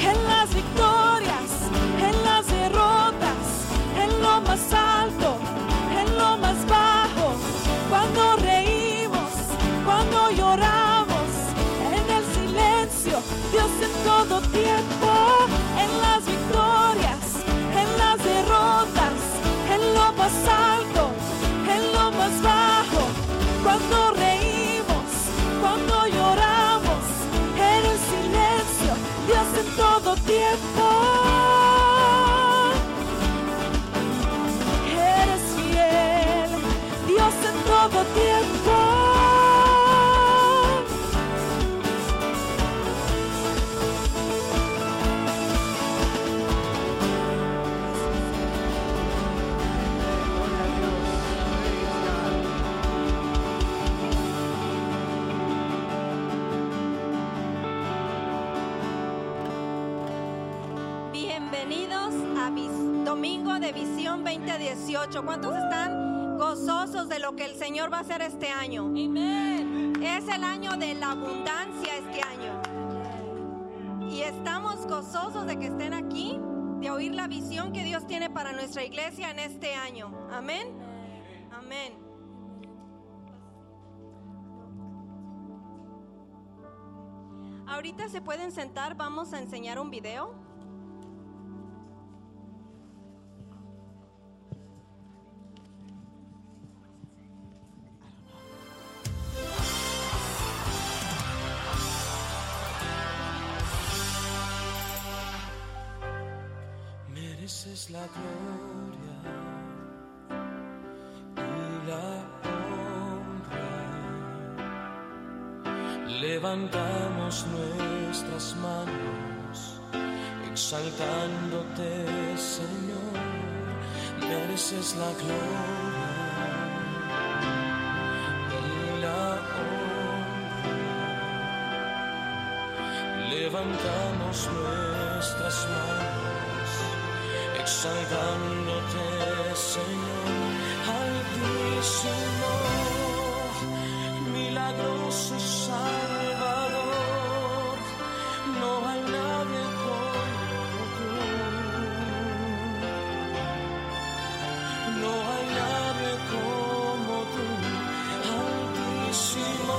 en las victorias, en las derrotas, en lo más alto, en lo más bajo, cuando reímos, cuando lloramos, en el silencio, Dios en todo tiempo, en las victorias, en las derrotas, en lo más alto. tiempo. Bienvenidos a Domingo de Visión 2018. ¿Cuántos están gozosos de lo Señor va a hacer este año. Amen. Es el año de la abundancia este año. Y estamos gozosos de que estén aquí, de oír la visión que Dios tiene para nuestra iglesia en este año. Amén. Amén. Ahorita se pueden sentar, vamos a enseñar un video. Mereces la gloria y la honra. Levantamos nuestras manos, exaltándote, Señor. Mereces la gloria Levantamos nuestras manos, exaltándote, Señor, altísimo, milagroso Salvador. No hay nadie como tú. No hay nadie como tú, altísimo,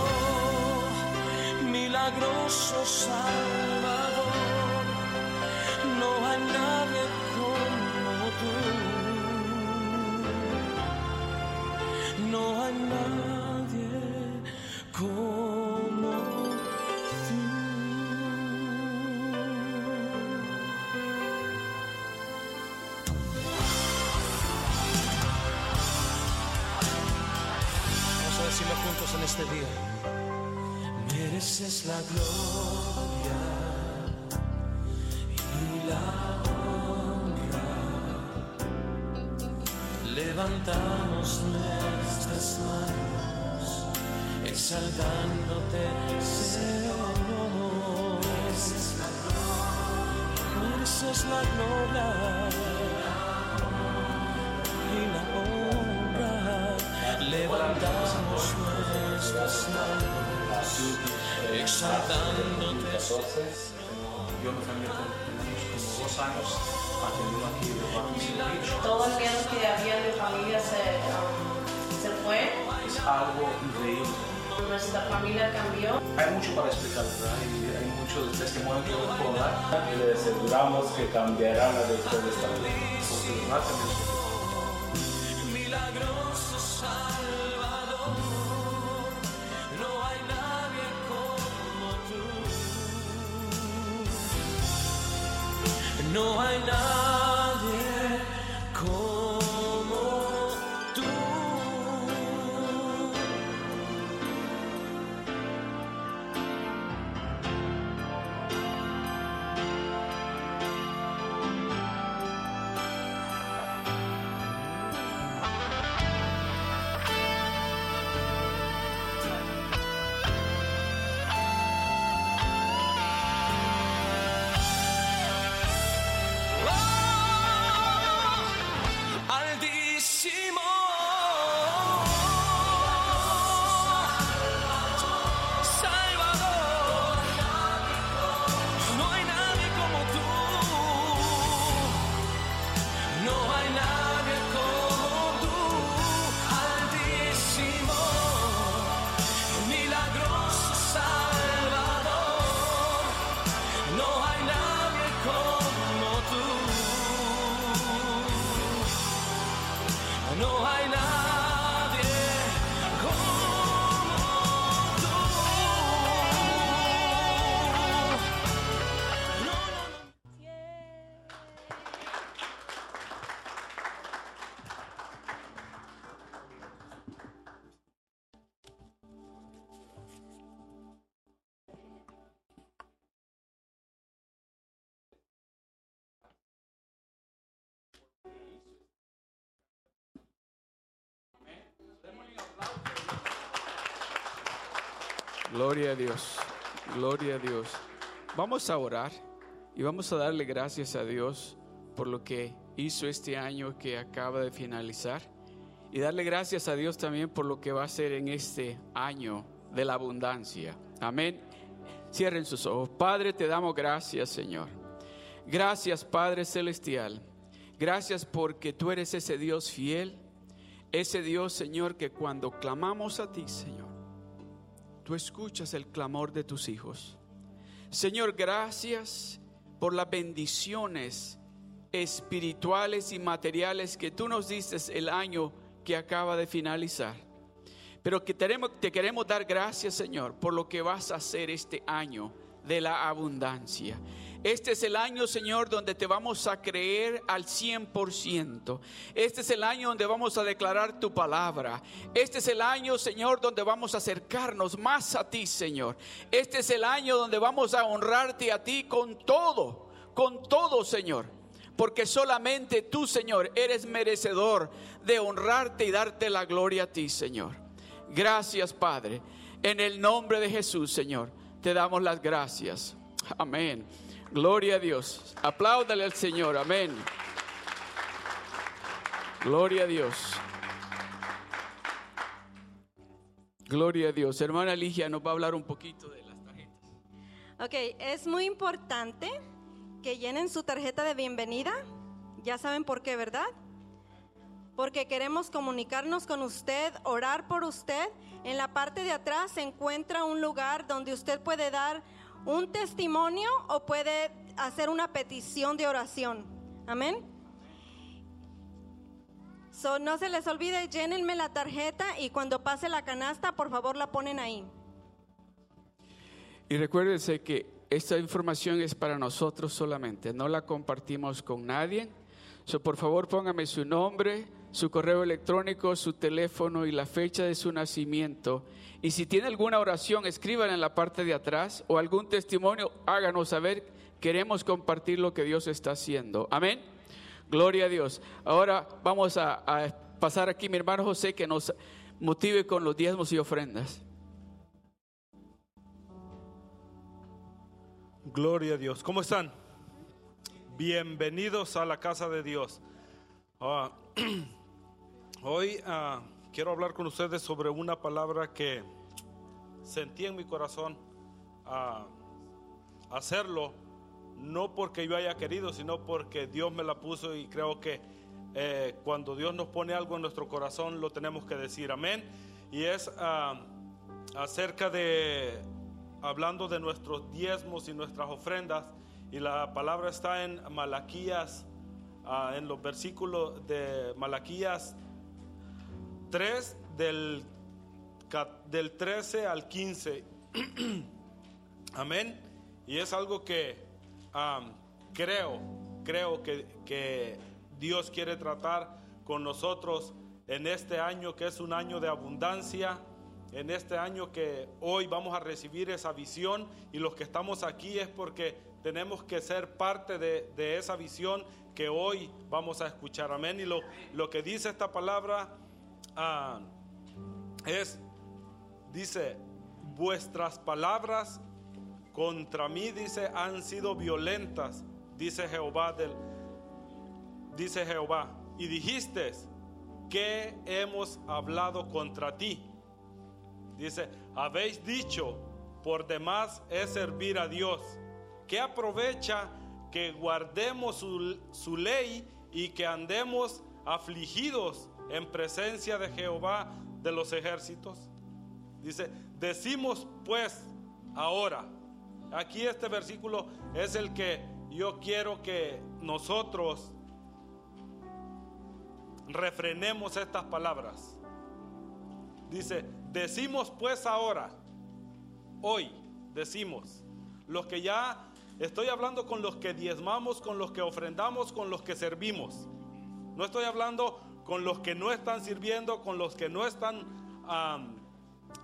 milagroso Salvador. Decirlo juntos en este día. Mereces la gloria y la honra. Levantamos nuestras manos, exaltándote, Señor. Mereces la gloria, mereces la gloria 2014 yo me cambié con como dos años para que vino aquí de Washington Todos aquellos que habían de familia se, se fue. Es algo increíble. Nuestra familia cambió. Hay mucho para explicar, ¿verdad? Y hay mucho testimonio que puedo dar. Le aseguramos que cambiará la de ustedes también. Porque Gloria a Dios, gloria a Dios. Vamos a orar y vamos a darle gracias a Dios por lo que hizo este año que acaba de finalizar y darle gracias a Dios también por lo que va a hacer en este año de la abundancia. Amén. Cierren sus ojos. Padre, te damos gracias, Señor. Gracias, Padre Celestial. Gracias porque tú eres ese Dios fiel, Ese Dios, Señor, que cuando clamamos a ti, Señor, tú escuchas el clamor de tus hijos. Señor, gracias por las bendiciones espirituales y materiales que tú nos diste el año que acaba de finalizar. Pero que tenemos, te queremos dar gracias, Señor, por lo que vas a hacer este año de la abundancia. Este es el año, Señor, donde te vamos a creer al 100%. Este es el año donde vamos a declarar tu palabra. Este es el año, Señor, donde vamos a acercarnos más a ti, Señor. Este es el año donde vamos a honrarte a ti con todo, con todo, Señor. Porque solamente tú, Señor, eres merecedor de honrarte y darte la gloria a ti, Señor. Gracias, Padre. En el nombre de Jesús, Señor, te damos las gracias. Amén. Gloria a Dios. Apláudale al Señor. Amén. Gloria a Dios. Gloria a Dios. Hermana Ligia nos va a hablar un poquito de las tarjetas. Ok, es muy importante que llenen su tarjeta de bienvenida. Ya saben por qué, ¿verdad? Porque queremos comunicarnos con usted, orar por usted. En la parte de atrás se encuentra un lugar donde usted puede dar un testimonio o puede hacer una petición de oración. Amén. So, no se les olvide, llénenme la tarjeta y cuando pase la canasta, por favor la ponen ahí. Y recuérdense que esta información es para nosotros solamente, no la compartimos con nadie. So, por favor, póngame su nombre, su correo electrónico, su teléfono y la fecha de su nacimiento. Y si tiene alguna oración, escríbanla en la parte de atrás o algún testimonio, háganos saber. Queremos compartir lo que Dios está haciendo. Amén. Gloria a Dios. Ahora vamos a, pasar aquí mi hermano José que nos motive con los diezmos y ofrendas. Gloria a Dios. ¿Cómo están? Bienvenidos a la casa de Dios. Ah, hoy ah, quiero hablar con ustedes sobre una palabra que sentí en mi corazón a hacerlo, no porque yo haya querido, sino porque Dios me la puso y creo que eh, cuando Dios nos pone algo en nuestro corazón lo tenemos que decir, amén. Y es ah, acerca de, hablando de nuestros diezmos y nuestras ofrendas, y la palabra está en Malaquías, ah, en los versículos de Malaquías 3 del, del 13 al 15. Amén. Y es algo que creo, creo que, que Dios quiere tratar con nosotros en este año que es un año de abundancia, en este año que hoy vamos a recibir esa visión y los que estamos aquí es porque tenemos que ser parte de, de esa visión que hoy vamos a escuchar. Amén. Y lo, lo que dice esta palabra ah, es, dice, vuestras palabras contra mí, dice, han sido violentas, dice Jehová del, dice Jehová, y dijiste que hemos hablado contra ti. Dice, habéis dicho, por demás es servir a Dios. que aprovecha que guardemos su, su ley y que andemos afligidos en presencia de Jehová de los ejércitos? Dice, decimos pues ahora, aquí este versículo es el que yo quiero que nosotros refrenemos estas palabras. Dice, decimos pues ahora, hoy decimos, los que ya estoy hablando con los que diezmamos, con los que ofrendamos, con los que servimos. No estoy hablando con los que no están sirviendo, con los que no están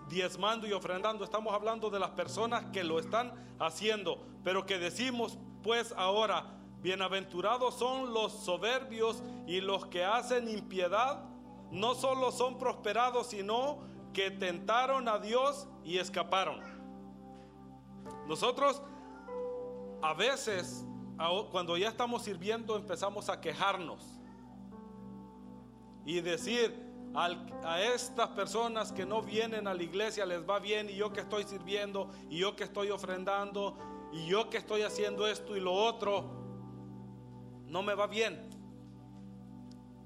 diezmando y ofrendando. Estamos hablando de las personas que lo están haciendo, pero que decimos pues ahora, bienaventurados son los soberbios y los que hacen impiedad, no solo son prosperados, sino que tentaron a Dios y escaparon. Nosotros a veces, cuando ya estamos sirviendo, empezamos a quejarnos y decir a estas personas que no vienen a la iglesia les va bien y yo que estoy sirviendo y yo que estoy ofrendando y yo que estoy haciendo esto y lo otro, no me va bien.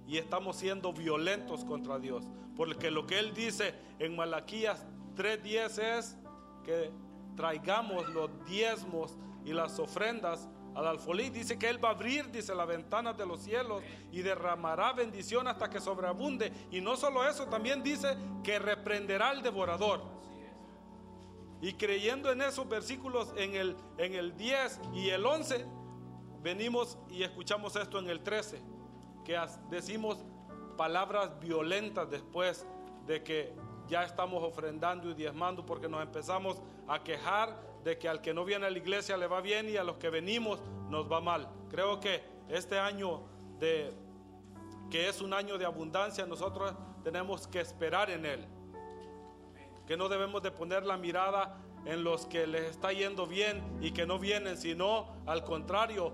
y estamos siendo violentos contra Dios. Porque lo que Él dice en Malaquías 3.10 es que traigamos los diezmos y las ofrendas al alfolí. Dice que Él va a abrir, dice, las ventanas de los cielos y derramará bendición hasta que sobreabunde. Y no solo eso, también dice que reprenderá al devorador. Y creyendo en esos versículos en el, en el 10 y el 11, venimos y escuchamos esto en el 13, que decimos palabras violentas después de que ya estamos ofrendando y diezmando porque nos empezamos a quejar de que al que no viene a la iglesia le va bien y a los que venimos nos va mal. Creo que este año de que es un año de abundancia, nosotros tenemos que esperar en él que no debemos de poner la mirada en los que les está yendo bien y que no vienen, sino al contrario,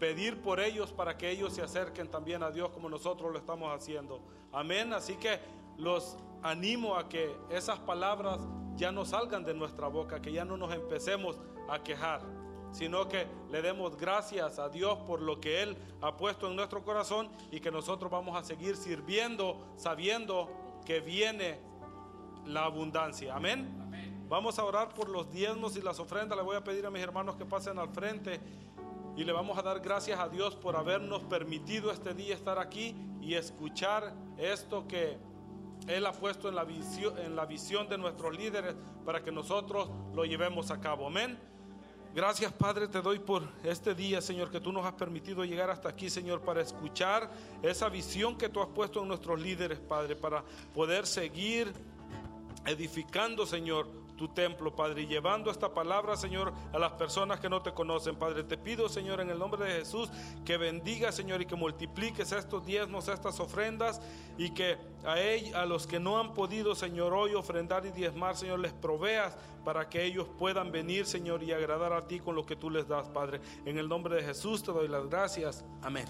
pedir por ellos para que ellos se acerquen también a Dios como nosotros lo estamos haciendo. Amén. Así que los animo a que esas palabras ya no salgan de nuestra boca, que ya no nos empecemos a quejar, sino que le demos gracias a Dios por lo que Él ha puesto en nuestro corazón y que nosotros vamos a seguir sirviendo sabiendo que viene la abundancia. Amén. Vamos a orar por los diezmos y las ofrendas. Le voy a pedir a mis hermanos que pasen al frente y le vamos a dar gracias a Dios por habernos permitido este día estar aquí y escuchar esto que Él ha puesto en la visión, en la visión de nuestros líderes para que nosotros lo llevemos a cabo. Amén. Gracias Padre, te doy por este día, Señor, que tú nos has permitido llegar hasta aquí, Señor, para escuchar esa visión que tú has puesto en nuestros líderes, Padre, para poder seguir edificando, Señor, tu templo, Padre, y llevando esta palabra, Señor, a las personas que no te conocen, Padre. Te pido, Señor, en el nombre de Jesús, que bendiga, Señor, y que multipliques estos diezmos, estas ofrendas, y que a, ell- a los que no han podido, Señor, hoy ofrendar y diezmar, Señor, les proveas para que ellos puedan venir, Señor, y agradar a ti con lo que tú les das, Padre. En el nombre de Jesús te doy las gracias. Amén.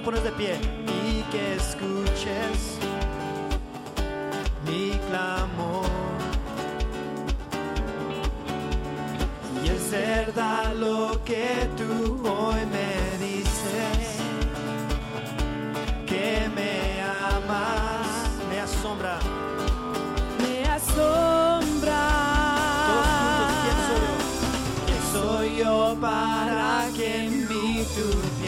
A poner de pie y que escuches mi clamor. Y es verdad lo que tú hoy me dices, que me amas, me asombra. Me asombra. Todos juntos, ¿quién soy yo? ¿Quién soy yo para que en mí tú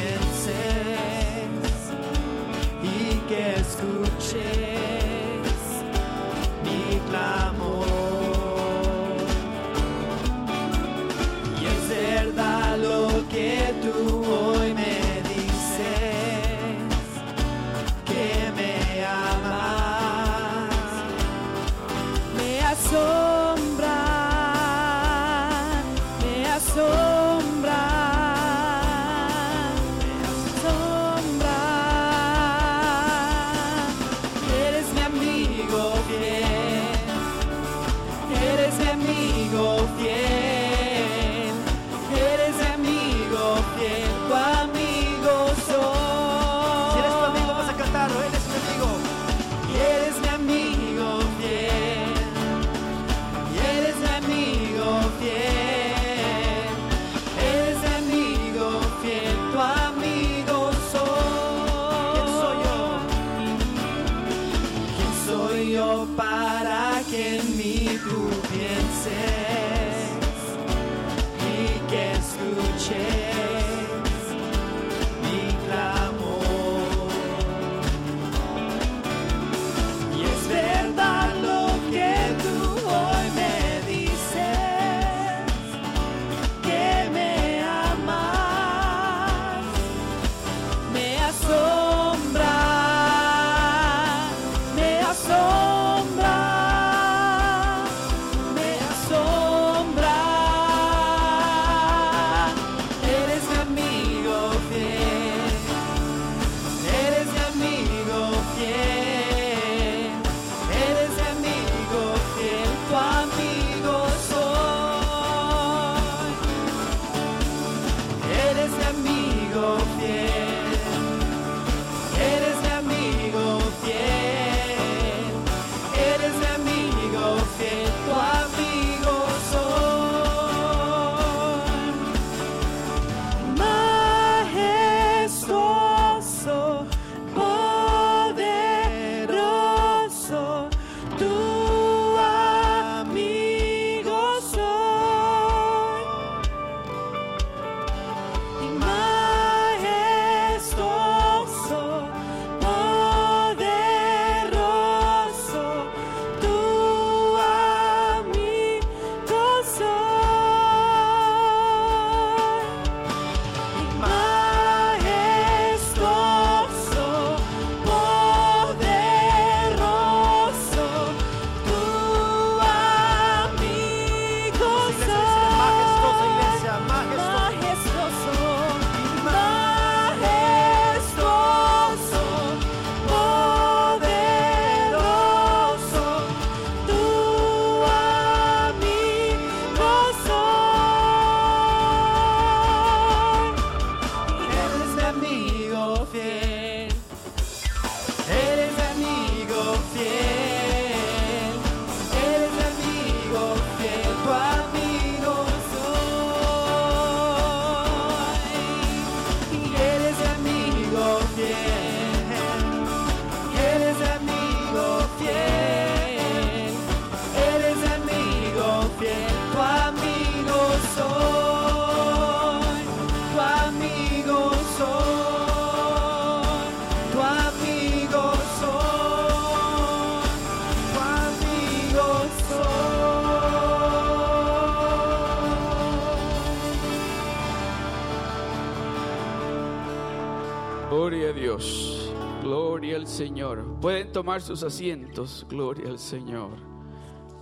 Tomar sus asientos. Gloria al Señor.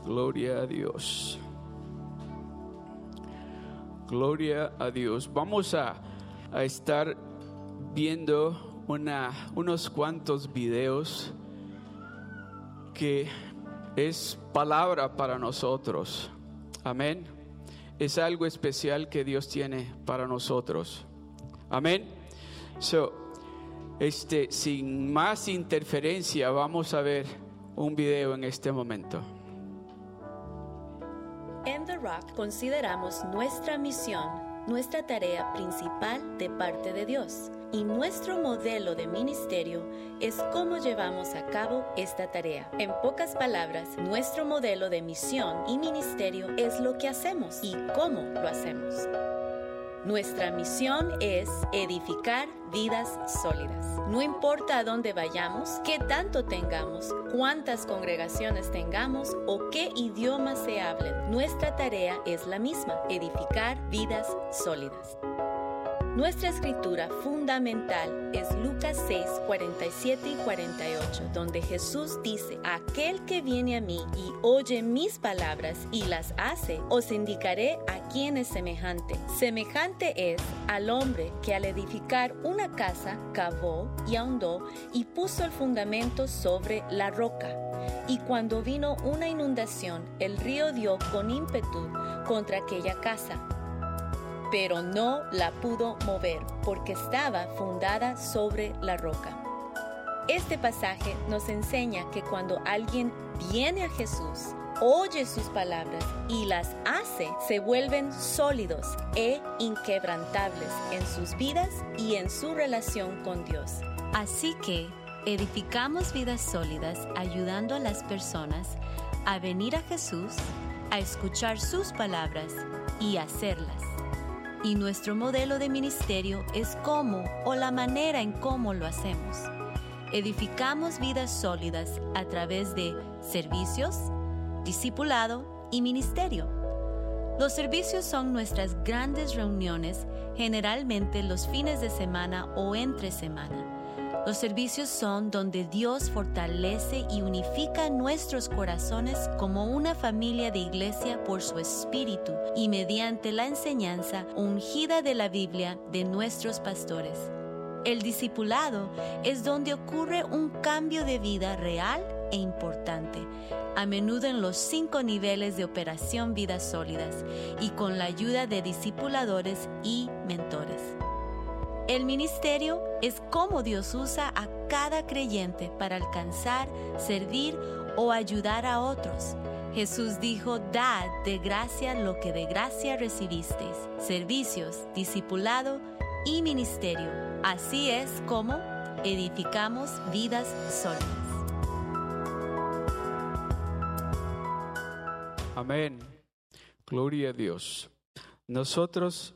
Gloria a Dios. Gloria a Dios. Vamos a, a estar viendo una, unos cuantos videos que es palabra para nosotros. Amén. Es algo especial que Dios tiene para nosotros. Amén. So, este, sin más interferencia, vamos a ver un video en este momento. En The Rock consideramos nuestra misión, nuestra tarea principal de parte de Dios y nuestro modelo de ministerio es cómo llevamos a cabo esta tarea. En pocas palabras, nuestro modelo de misión y ministerio es lo que hacemos y cómo lo hacemos. Nuestra misión es edificar vidas sólidas. No importa a dónde vayamos, qué tanto tengamos, cuántas congregaciones tengamos o qué idiomas se hablen, nuestra tarea es la misma, edificar vidas sólidas. Nuestra escritura fundamental es Lucas 6, 47 y 48, donde Jesús dice, aquel que viene a mí y oye mis palabras y las hace, os indicaré a quién es semejante. Semejante es al hombre que al edificar una casa cavó y ahondó y puso el fundamento sobre la roca. Y cuando vino una inundación, el río dio con ímpetu contra aquella casa pero no la pudo mover porque estaba fundada sobre la roca. Este pasaje nos enseña que cuando alguien viene a Jesús, oye sus palabras y las hace, se vuelven sólidos e inquebrantables en sus vidas y en su relación con Dios. Así que edificamos vidas sólidas ayudando a las personas a venir a Jesús, a escuchar sus palabras y hacerlas y nuestro modelo de ministerio es cómo o la manera en cómo lo hacemos. Edificamos vidas sólidas a través de servicios, discipulado y ministerio. Los servicios son nuestras grandes reuniones, generalmente los fines de semana o entre semana los servicios son donde Dios fortalece y unifica nuestros corazones como una familia de iglesia por su espíritu y mediante la enseñanza ungida de la Biblia de nuestros pastores. El discipulado es donde ocurre un cambio de vida real e importante, a menudo en los cinco niveles de operación vidas sólidas y con la ayuda de discipuladores y mentores. El ministerio es cómo Dios usa a cada creyente para alcanzar, servir o ayudar a otros. Jesús dijo, dad de gracia lo que de gracia recibisteis, servicios, discipulado y ministerio. Así es como edificamos vidas sólidas. Amén. Gloria a Dios. Nosotros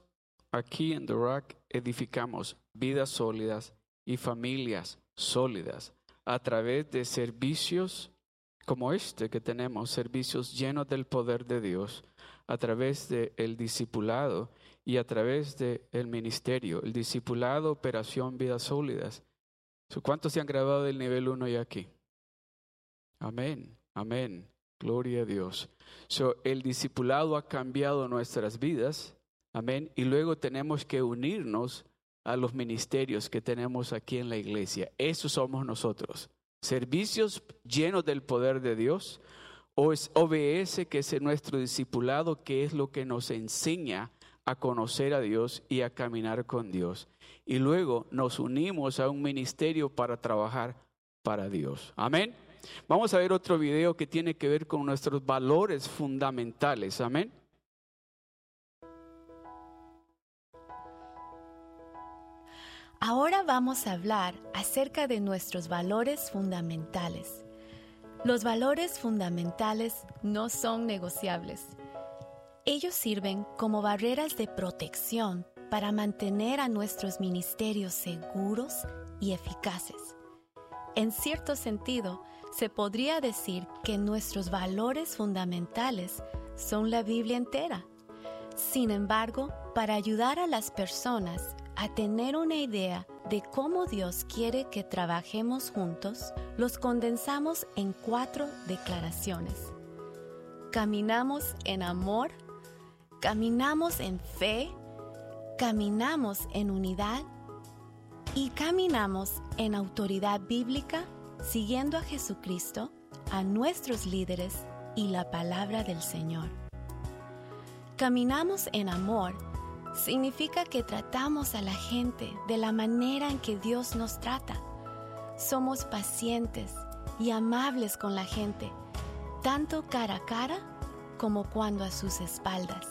aquí en The Rock edificamos vidas sólidas y familias sólidas a través de servicios como este que tenemos, servicios llenos del poder de Dios, a través del el discipulado y a través del el ministerio, el discipulado, operación, vidas sólidas. ¿Cuántos se han grabado del nivel 1 y aquí? Amén, amén, gloria a Dios. So, el discipulado ha cambiado nuestras vidas Amén. Y luego tenemos que unirnos a los ministerios que tenemos aquí en la iglesia. Eso somos nosotros. Servicios llenos del poder de Dios. O es OBS, que es nuestro discipulado, que es lo que nos enseña a conocer a Dios y a caminar con Dios. Y luego nos unimos a un ministerio para trabajar para Dios. Amén. Vamos a ver otro video que tiene que ver con nuestros valores fundamentales. Amén. Ahora vamos a hablar acerca de nuestros valores fundamentales. Los valores fundamentales no son negociables. Ellos sirven como barreras de protección para mantener a nuestros ministerios seguros y eficaces. En cierto sentido, se podría decir que nuestros valores fundamentales son la Biblia entera. Sin embargo, para ayudar a las personas a tener una idea de cómo Dios quiere que trabajemos juntos, los condensamos en cuatro declaraciones. Caminamos en amor, caminamos en fe, caminamos en unidad y caminamos en autoridad bíblica siguiendo a Jesucristo, a nuestros líderes y la palabra del Señor. Caminamos en amor significa que tratamos a la gente de la manera en que Dios nos trata. Somos pacientes y amables con la gente, tanto cara a cara como cuando a sus espaldas.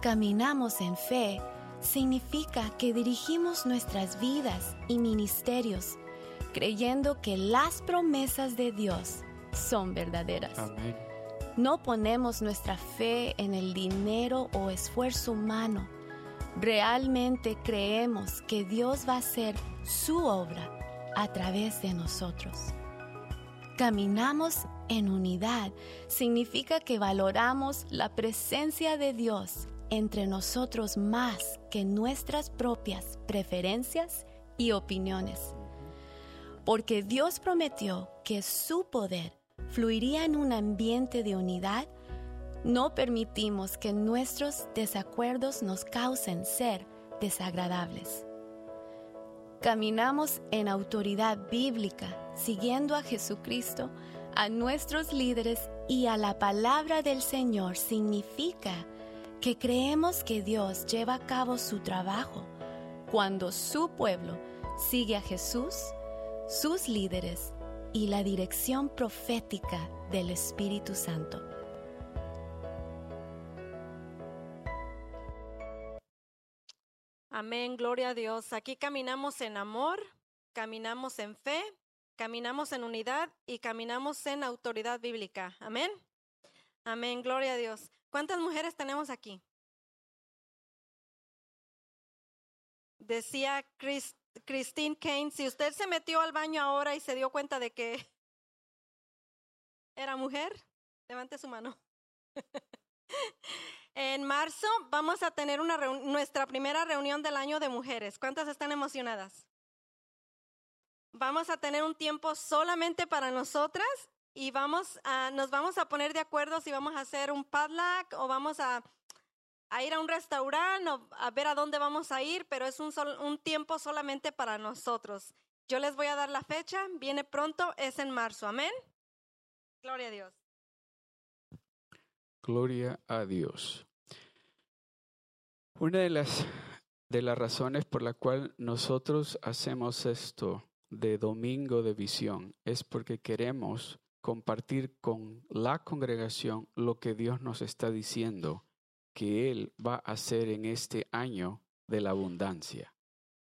Caminamos en fe significa que dirigimos nuestras vidas y ministerios creyendo que las promesas de Dios son verdaderas. Amén. No ponemos nuestra fe en el dinero o esfuerzo humano. Realmente creemos que Dios va a hacer su obra a través de nosotros. Caminamos en unidad significa que valoramos la presencia de Dios entre nosotros más que nuestras propias preferencias y opiniones. Porque Dios prometió que su poder fluiría en un ambiente de unidad, no permitimos que nuestros desacuerdos nos causen ser desagradables. Caminamos en autoridad bíblica, siguiendo a Jesucristo, a nuestros líderes y a la palabra del Señor significa que creemos que Dios lleva a cabo su trabajo cuando su pueblo sigue a Jesús, sus líderes y la dirección profética del Espíritu Santo. Amén, gloria a Dios. Aquí caminamos en amor, caminamos en fe, caminamos en unidad y caminamos en autoridad bíblica. Amén. Amén, gloria a Dios. ¿Cuántas mujeres tenemos aquí? Decía Chris- Christine Kane, si usted se metió al baño ahora y se dio cuenta de que era mujer, levante su mano. en marzo vamos a tener una nuestra primera reunión del año de mujeres. ¿Cuántas están emocionadas? Vamos a tener un tiempo solamente para nosotras y vamos a, nos vamos a poner de acuerdo si vamos a hacer un padlock o vamos a, a ir a un restaurante o a ver a dónde vamos a ir, pero es un, un tiempo solamente para nosotros. Yo les voy a dar la fecha, viene pronto, es en marzo, amén. Gloria a Dios. Gloria a Dios. Una de las, de las razones por la cual nosotros hacemos esto de domingo de visión es porque queremos compartir con la congregación lo que Dios nos está diciendo que Él va a hacer en este año de la abundancia.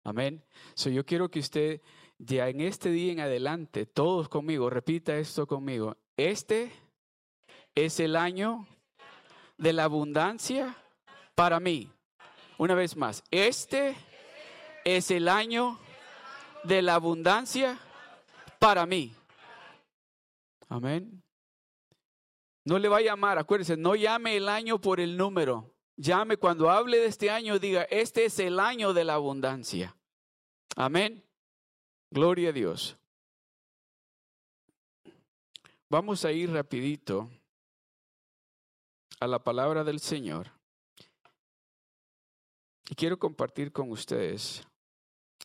Amén. So yo quiero que usted ya en este día en adelante, todos conmigo, repita esto conmigo. Este es el año de la abundancia para mí. Una vez más, este es el año de la abundancia para mí. Amén. No le va a llamar, acuérdese, no llame el año por el número. Llame cuando hable de este año, diga, este es el año de la abundancia. Amén. Gloria a Dios. Vamos a ir rapidito a la palabra del Señor. Y quiero compartir con ustedes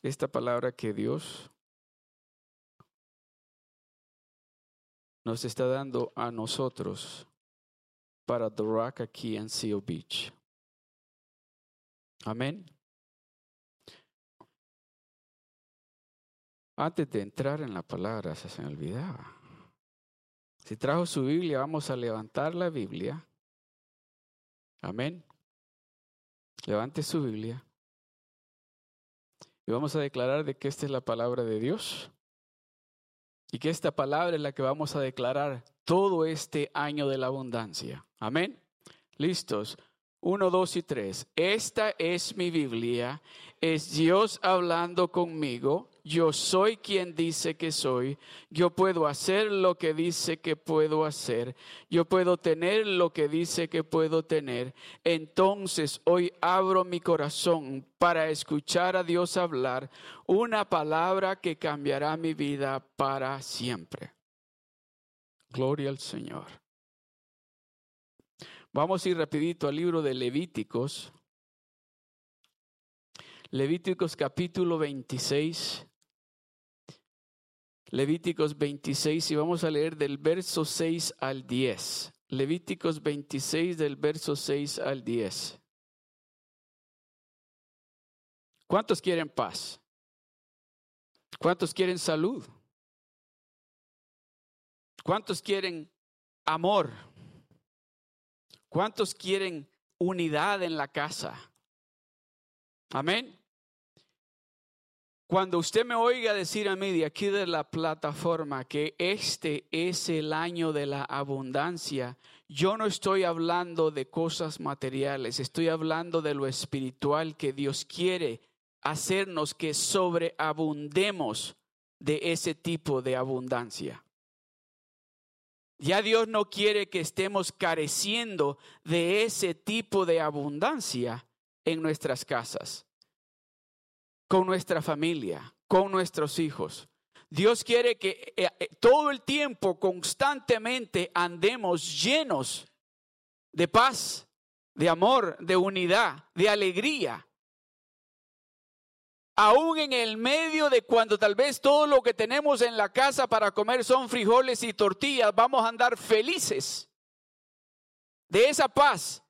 esta palabra que Dios nos está dando a nosotros para The Rock aquí en Seal Beach. Amén. Antes de entrar en la palabra, se me olvidaba. Si trajo su Biblia, vamos a levantar la Biblia. Amén. Levante su Biblia. Y vamos a declarar de que esta es la palabra de Dios. Y que esta palabra es la que vamos a declarar todo este año de la abundancia. Amén. Listos. Uno, dos y tres. Esta es mi Biblia. Es Dios hablando conmigo. Yo soy quien dice que soy, yo puedo hacer lo que dice que puedo hacer, yo puedo tener lo que dice que puedo tener. Entonces hoy abro mi corazón para escuchar a Dios hablar una palabra que cambiará mi vida para siempre. Gloria al Señor. Vamos a ir rapidito al libro de Levíticos. Levíticos capítulo 26. Levíticos 26 y vamos a leer del verso 6 al 10. Levíticos 26 del verso 6 al 10. ¿Cuántos quieren paz? ¿Cuántos quieren salud? ¿Cuántos quieren amor? ¿Cuántos quieren unidad en la casa? Amén. Cuando usted me oiga decir a mí de aquí de la plataforma que este es el año de la abundancia, yo no estoy hablando de cosas materiales, estoy hablando de lo espiritual que Dios quiere hacernos que sobreabundemos de ese tipo de abundancia. Ya Dios no quiere que estemos careciendo de ese tipo de abundancia en nuestras casas con nuestra familia, con nuestros hijos. Dios quiere que eh, eh, todo el tiempo, constantemente, andemos llenos de paz, de amor, de unidad, de alegría. Aún en el medio de cuando tal vez todo lo que tenemos en la casa para comer son frijoles y tortillas, vamos a andar felices de esa paz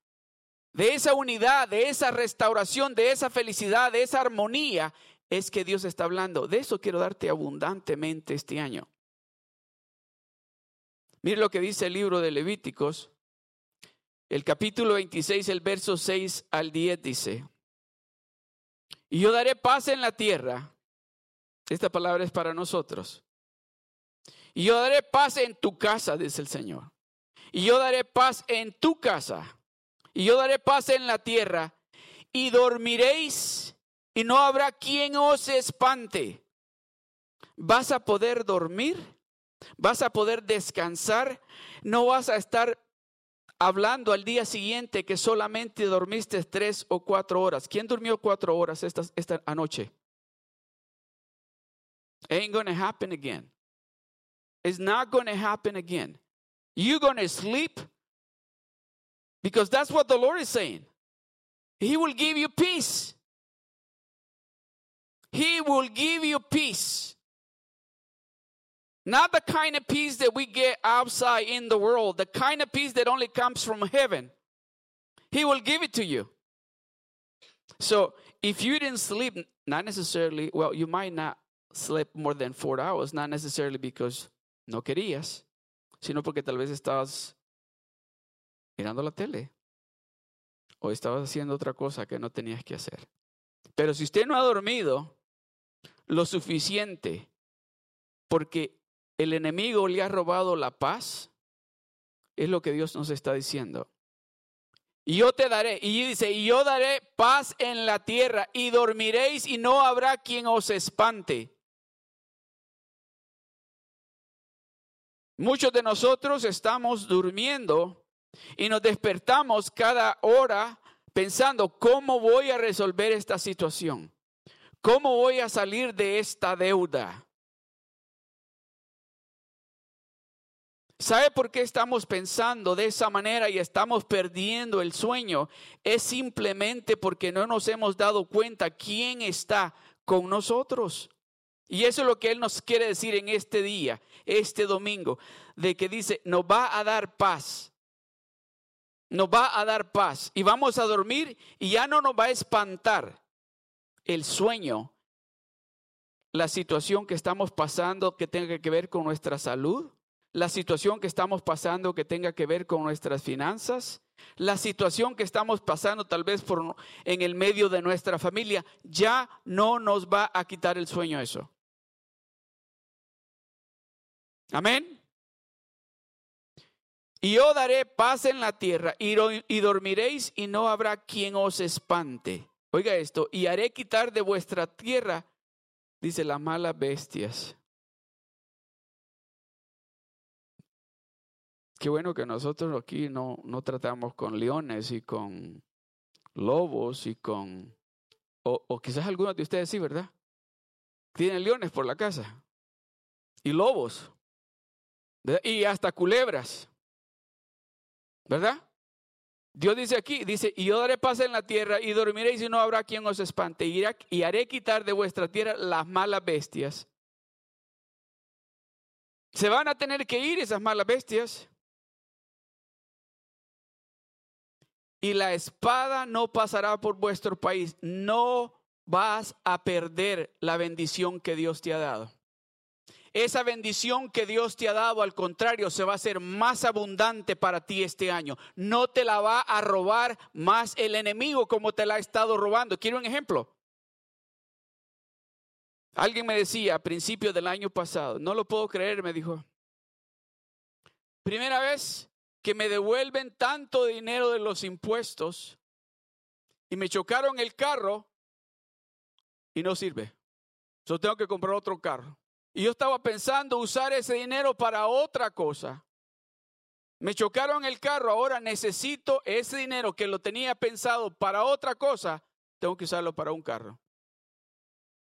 de esa unidad, de esa restauración, de esa felicidad, de esa armonía, es que Dios está hablando. De eso quiero darte abundantemente este año. Mire lo que dice el libro de Levíticos, el capítulo 26, el verso 6 al 10 dice, y yo daré paz en la tierra. Esta palabra es para nosotros. Y yo daré paz en tu casa, dice el Señor. Y yo daré paz en tu casa y yo daré paz en la tierra, y dormiréis, y no habrá quien os espante. Vas a poder dormir, vas a poder descansar, no vas a estar hablando al día siguiente que solamente dormiste tres o cuatro horas. ¿Quién durmió cuatro horas esta, esta anoche? Ain't gonna happen again. It's not gonna happen again. You're gonna sleep because that's what the Lord is saying. He will give you peace. He will give you peace. Not the kind of peace that we get outside in the world, the kind of peace that only comes from heaven. He will give it to you. So if you didn't sleep, not necessarily, well, you might not sleep more than four hours, not necessarily because no querías, sino porque tal vez estabas mirando la tele o estabas haciendo otra cosa que no tenías que hacer. Pero si usted no ha dormido lo suficiente porque el enemigo le ha robado la paz, es lo que Dios nos está diciendo. Y yo te daré, y dice, y yo daré paz en la tierra, y dormiréis y no habrá quien os espante. Muchos de nosotros estamos durmiendo y nos despertamos cada hora pensando, ¿cómo voy a resolver esta situación? ¿Cómo voy a salir de esta deuda? ¿Sabe por qué estamos pensando de esa manera y estamos perdiendo el sueño? Es simplemente porque no nos hemos dado cuenta quién está con nosotros. Y eso es lo que Él nos quiere decir en este día, este domingo, de que dice, nos va a dar paz nos va a dar paz y vamos a dormir y ya no nos va a espantar el sueño, la situación que estamos pasando que tenga que ver con nuestra salud, la situación que estamos pasando que tenga que ver con nuestras finanzas, la situación que estamos pasando tal vez en el medio de nuestra familia, ya no nos va a quitar el sueño eso. Amén. Y yo daré paz en la tierra y, dormiréis y no habrá quien os espante. Oiga esto, y haré quitar de vuestra tierra Dice las malas bestias. Qué bueno que nosotros aquí no, no tratamos con leones y con lobos y con... O, o quizás algunos de ustedes sí, ¿verdad? Tienen leones por la casa y lobos y hasta culebras, ¿verdad? Dios dice aquí, dice, y yo daré paz en la tierra y dormiréis y no habrá quien os espante. Y, irá- y haré quitar de vuestra tierra las malas bestias. Se van a tener que ir esas malas bestias. Y la espada no pasará por vuestro país. No vas a perder la bendición que Dios te ha dado. Esa bendición que Dios te ha dado, al contrario, se va a hacer más abundante para ti este año. No te la va a robar más el enemigo como te la ha estado robando. Quiero un ejemplo. Alguien me decía a principios del año pasado, no lo puedo creer, me dijo. Primera vez que me devuelven tanto dinero de los impuestos y me chocaron el carro y no sirve. Yo tengo que comprar otro carro. Y yo estaba pensando usar ese dinero para otra cosa. Me chocaron el carro, ahora necesito ese dinero que lo tenía pensado para otra cosa, tengo que usarlo para un carro.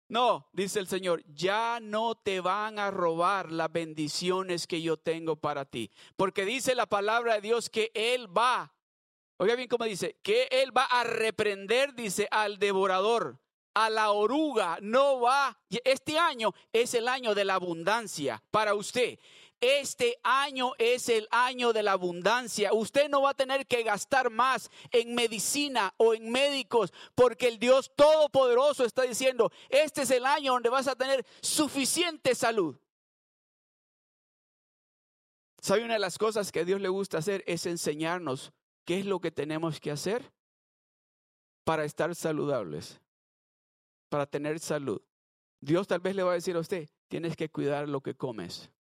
No, dice el Señor, ya no te van a robar las bendiciones que yo tengo para ti. Porque dice la palabra de Dios que Él va, oiga bien cómo dice, que Él va a reprender, dice, al devorador a la oruga no va. Este año es el año de la abundancia para usted. Este año es el año de la abundancia. Usted no va a tener que gastar más en medicina o en médicos porque el Dios Todopoderoso está diciendo, este es el año donde vas a tener suficiente salud. ¿Sabe una de las cosas que a Dios le gusta hacer es enseñarnos qué es lo que tenemos que hacer para estar saludables? Para tener salud. Dios tal vez le va a decir a usted, tienes que cuidar lo que comes.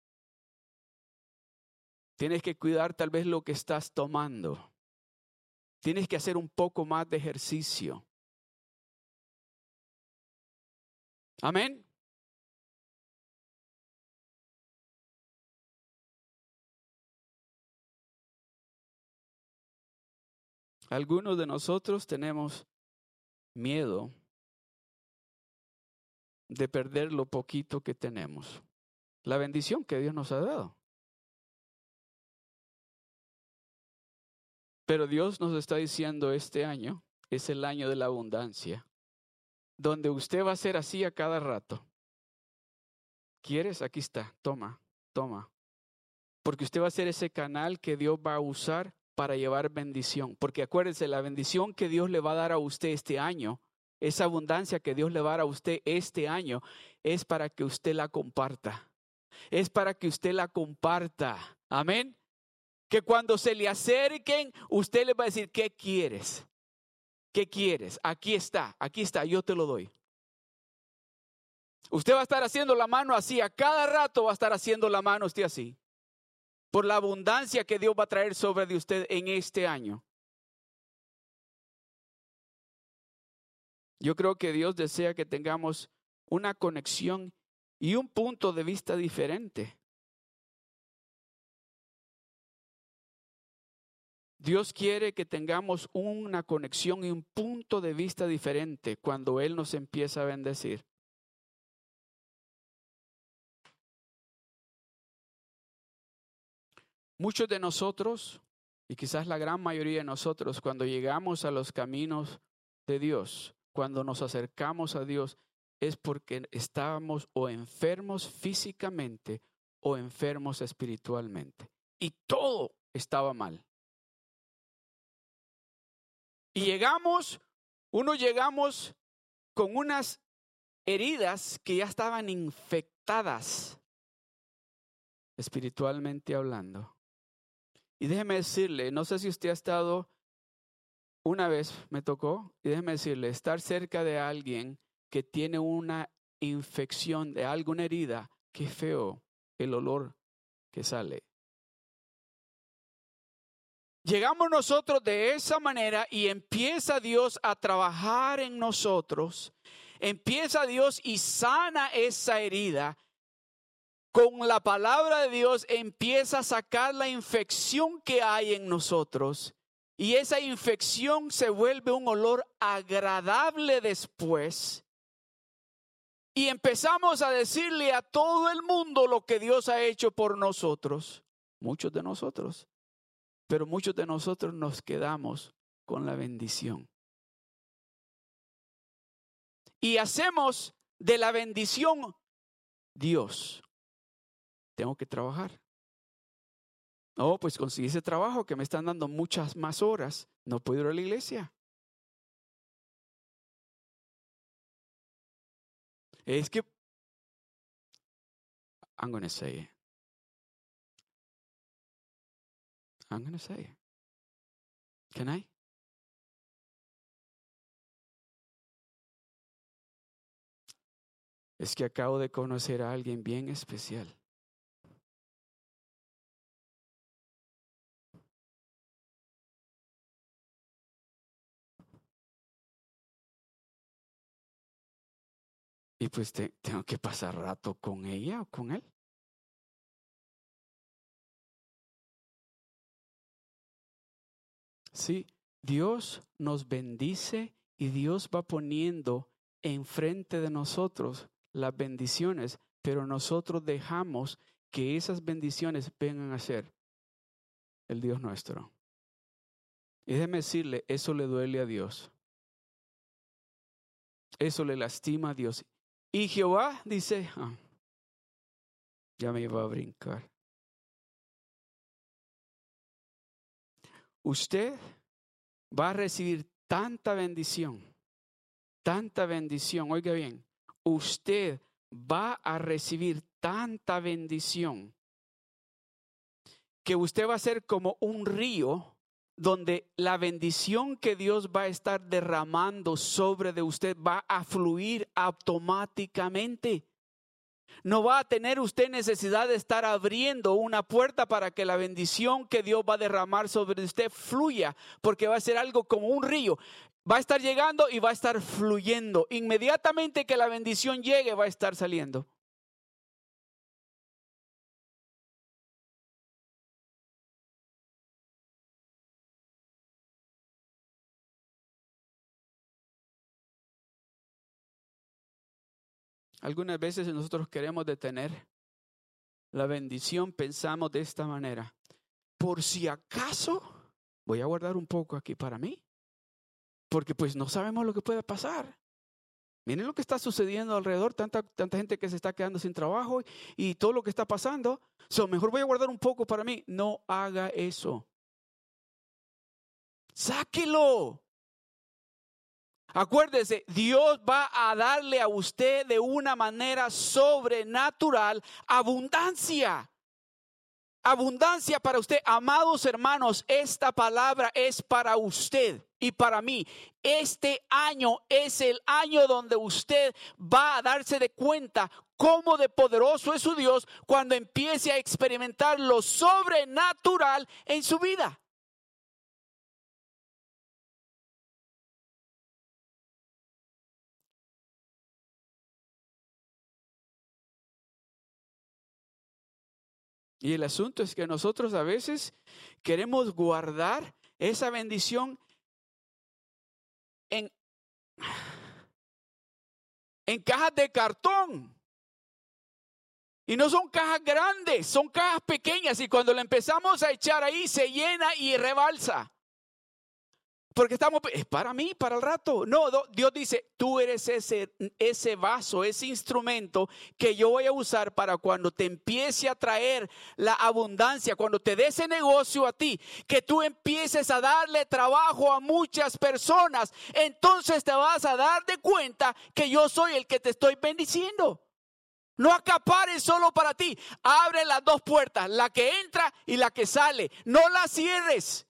Tienes que cuidar tal vez lo que estás tomando. Tienes que hacer un poco más de ejercicio. Amén. Algunos de nosotros tenemos miedo de perder lo poquito que tenemos, la bendición que Dios nos ha dado. Pero Dios nos está diciendo este año es el año de la abundancia, donde usted va a ser así a cada rato. ¿Quieres? Aquí está, toma, toma. Porque usted va a ser ese canal que Dios va a usar para llevar bendición. Porque acuérdense, la bendición que Dios le va a dar a usted este año esa abundancia que Dios le va a dar a usted este año es para que usted la comparta. Es para que usted la comparta. Amén. Que cuando se le acerquen, usted le va a decir, ¿qué quieres? ¿Qué quieres? Aquí está, aquí está, yo te lo doy. Usted va a estar haciendo la mano así, a cada rato va a estar haciendo la mano usted así. Por la abundancia que Dios va a traer sobre de usted en este año. Yo creo que Dios desea que tengamos una conexión y un punto de vista diferente. Dios quiere que tengamos una conexión y un punto de vista diferente cuando Él nos empieza a bendecir. Muchos de nosotros, y quizás la gran mayoría de nosotros, cuando llegamos a los caminos de Dios, cuando nos acercamos a Dios es porque estábamos o enfermos físicamente o enfermos espiritualmente. Y todo estaba mal. Y llegamos, uno llegamos con unas heridas que ya estaban infectadas espiritualmente hablando. Y déjeme decirle, no sé si usted ha estado una vez me tocó, y déjeme decirle, estar cerca de alguien que tiene una infección de alguna herida, qué feo el olor que sale. Llegamos nosotros de esa manera y empieza Dios a trabajar en nosotros, empieza Dios y sana esa herida. Con la palabra de Dios empieza a sacar la infección que hay en nosotros. Y esa infección se vuelve un olor agradable después. Y empezamos a decirle a todo el mundo lo que Dios ha hecho por nosotros. Muchos de nosotros. Pero muchos de nosotros nos quedamos con la bendición. Y hacemos de la bendición Dios. Tengo que trabajar. Oh, pues conseguí ese trabajo que me están dando muchas más horas. No puedo ir a la iglesia. Es que I'm going to say it. I'm going to say it. Can I? Es que acabo de conocer a alguien bien especial. Y pues tengo que pasar rato con ella o con él. Sí, Dios nos bendice y Dios va poniendo enfrente de nosotros las bendiciones, pero nosotros dejamos que esas bendiciones vengan a ser el Dios nuestro. Y déjeme decirle, eso le duele a Dios. Eso le lastima a Dios. Y Jehová dice, ah, ya me iba a brincar. Usted va a recibir tanta bendición, tanta bendición, oiga bien, usted va a recibir tanta bendición que usted va a ser como un río donde la bendición que Dios va a estar derramando sobre de usted va a fluir automáticamente. No va a tener usted necesidad de estar abriendo una puerta para que la bendición que Dios va a derramar sobre usted fluya, porque va a ser algo como un río. Va a estar llegando y va a estar fluyendo. Inmediatamente que la bendición llegue, va a estar saliendo. Algunas veces nosotros queremos detener la bendición, pensamos de esta manera. Por si acaso, voy a guardar un poco aquí para mí, porque pues no sabemos lo que puede pasar. Miren lo que está sucediendo alrededor, tanta, tanta gente que se está quedando sin trabajo y, todo lo que está pasando. So, mejor voy a guardar un poco para mí. No haga eso. Sáquelo. Acuérdese, Dios va a darle a usted de una manera sobrenatural abundancia. Abundancia para usted. Amados hermanos, esta palabra es para usted y para mí. Este año es el año donde usted va a darse de cuenta cómo de poderoso es su Dios cuando empiece a experimentar lo sobrenatural en su vida. Y el asunto es que nosotros a veces queremos guardar esa bendición en, en cajas de cartón. Y no son cajas grandes, son cajas pequeñas y cuando la empezamos a echar ahí se llena y rebalsa. Porque estamos, es para mí, para el rato. No, Dios dice, tú eres ese, ese vaso, ese instrumento que yo voy a usar para cuando te empiece a traer la abundancia, cuando te dé ese negocio a ti, que tú empieces a darle trabajo a muchas personas, entonces te vas a dar de cuenta que yo soy el que te estoy bendiciendo. No acapares solo para ti. Abre las dos puertas, la que entra y la que sale. No la cierres.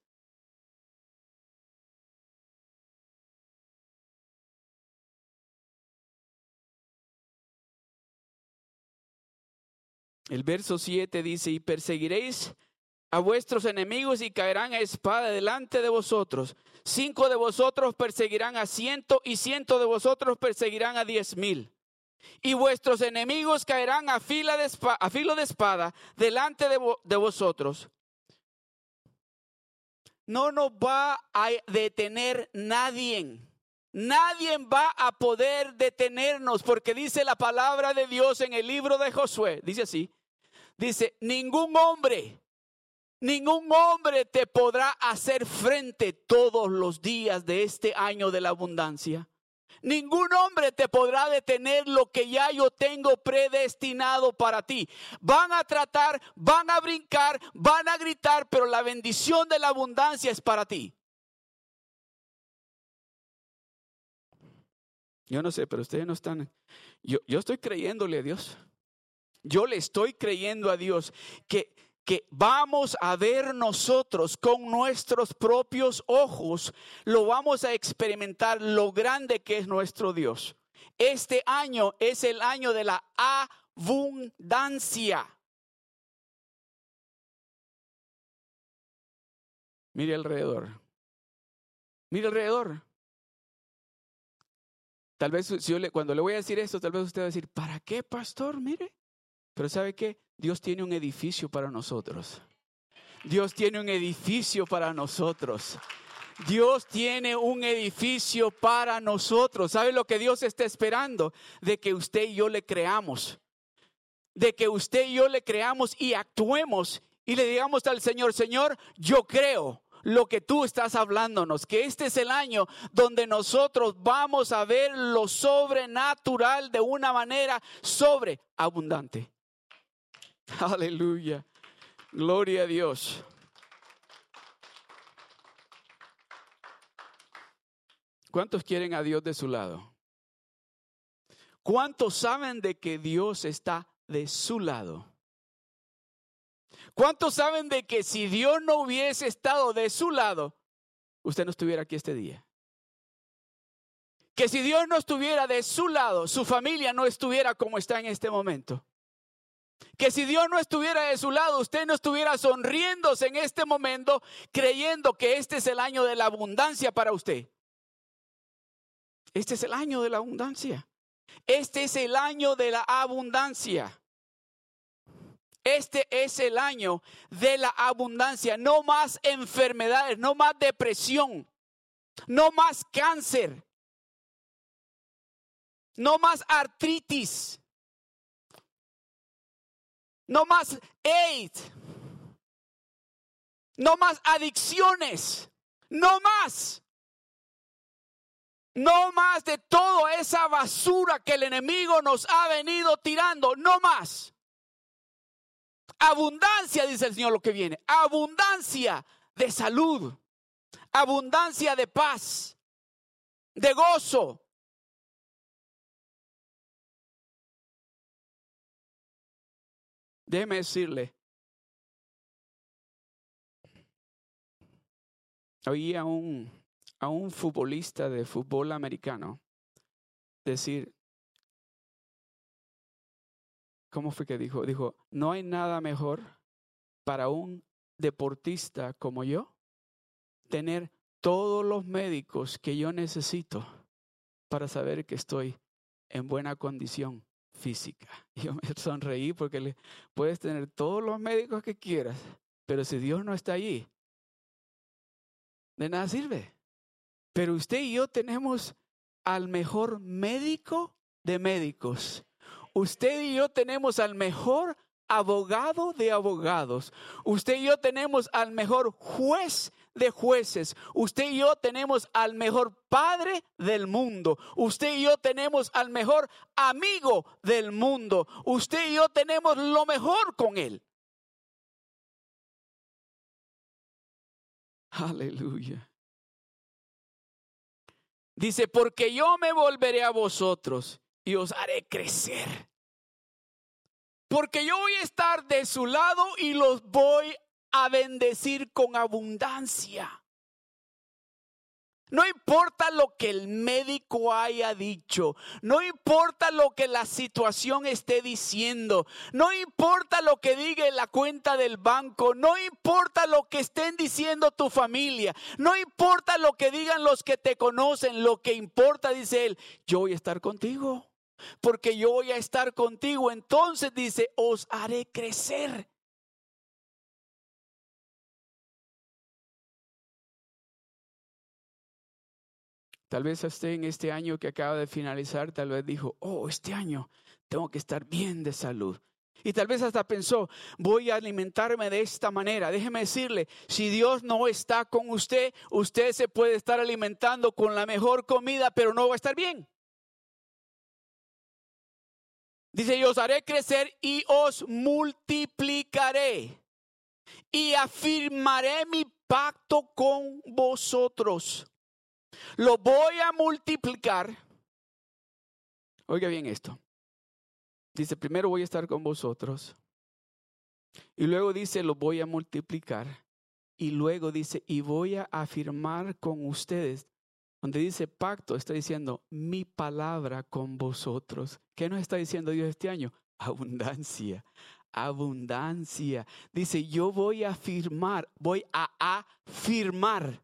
El verso 7 dice, y perseguiréis a vuestros enemigos y caerán a espada delante de vosotros. Cinco de vosotros perseguirán a ciento y ciento de vosotros perseguirán a diez mil. Y vuestros enemigos caerán a, fila de a filo de espada delante de, de vosotros. No nos va a detener nadie. Nadie va a poder detenernos porque dice la palabra de Dios en el libro de Josué. Dice así. Dice, ningún hombre, ningún hombre te podrá hacer frente todos los días de este año de la abundancia. Ningún hombre te podrá detener lo que ya yo tengo predestinado para ti. Van a tratar, van a brincar, van a gritar, pero la bendición de la abundancia es para ti. Yo no sé, pero ustedes no están. Yo, yo estoy creyéndole a Dios. Yo le estoy creyendo a Dios que, que vamos a ver nosotros con nuestros propios ojos, lo vamos a experimentar lo grande que es nuestro Dios. Este año es el año de la abundancia. Mire alrededor. Mire alrededor. Tal vez cuando le voy a decir esto, tal vez usted va a decir, ¿para qué, pastor? Mire. Pero ¿sabe qué? Dios tiene un edificio para nosotros. Dios tiene un edificio para nosotros. Dios tiene un edificio para nosotros. ¿Sabe lo que Dios está esperando? De que usted y yo le creamos. De que usted y yo le creamos y actuemos y le digamos al Señor, Señor, yo creo lo que tú estás hablándonos, que este es el año donde nosotros vamos a ver lo sobrenatural de una manera sobreabundante. Aleluya. Gloria a Dios. ¿Cuántos quieren a Dios de su lado? ¿Cuántos saben de que Dios está de su lado? ¿Cuántos saben de que si Dios no hubiese estado de su lado, usted no estuviera aquí este día? Que si Dios no estuviera de su lado, su familia no estuviera como está en este momento. Que si Dios no estuviera de su lado, usted no estuviera sonriéndose en este momento, creyendo que este es el año de la abundancia para usted. Este es el año de la abundancia. Este es el año de la abundancia. Este es el año de la abundancia. No más enfermedades, no más depresión, no más cáncer, no más artritis, no más AIDS, no más adicciones, no más. No más de toda esa basura que el enemigo nos ha venido tirando, no más. Abundancia, dice el Señor, lo que viene. Abundancia de salud. Abundancia de paz. De gozo. Déjeme decirle. Oí a un, a un futbolista de fútbol americano decir, ¿cómo fue que dijo? Dijo, no hay nada mejor para un deportista como yo tener todos los médicos que yo necesito para saber que estoy en buena condición física. Yo me sonreí porque le puedes tener todos los médicos que quieras, pero si Dios no está allí, de nada sirve. Pero usted y yo tenemos al mejor médico de médicos. Usted y yo tenemos al mejor abogado de abogados. Usted y yo tenemos al mejor juez de jueces. Usted y yo tenemos al mejor padre del mundo. Usted y yo tenemos al mejor amigo del mundo. Usted y yo tenemos lo mejor con él. Aleluya. Dice, porque yo me volveré a vosotros y os haré crecer. Porque yo voy a estar de su lado y los voy a bendecir con abundancia. No importa lo que el médico haya dicho, no importa lo que la situación esté diciendo, no importa lo que diga la cuenta del banco, no importa lo que estén diciendo tu familia, no importa lo que digan los que te conocen, lo que importa, dice él, yo voy a estar contigo, porque yo voy a estar contigo. Entonces dice, os haré crecer. Tal vez esté en este año que acaba de finalizar, tal vez dijo, oh, este año tengo que estar bien de salud. Y tal vez hasta pensó, voy a alimentarme de esta manera. Déjeme decirle, si Dios no está con usted, usted se puede estar alimentando con la mejor comida, pero no va a estar bien. Dice, yo os haré crecer y os multiplicaré y afirmaré mi pacto con vosotros lo voy a multiplicar. Oiga bien esto. Dice, primero voy a estar con vosotros. Y luego dice, lo voy a multiplicar. Y luego dice, y voy a afirmar con ustedes. Donde dice pacto, está diciendo mi palabra con vosotros. ¿Qué nos está diciendo Dios este año? Abundancia, abundancia. Dice, yo voy a afirmar, voy a afirmar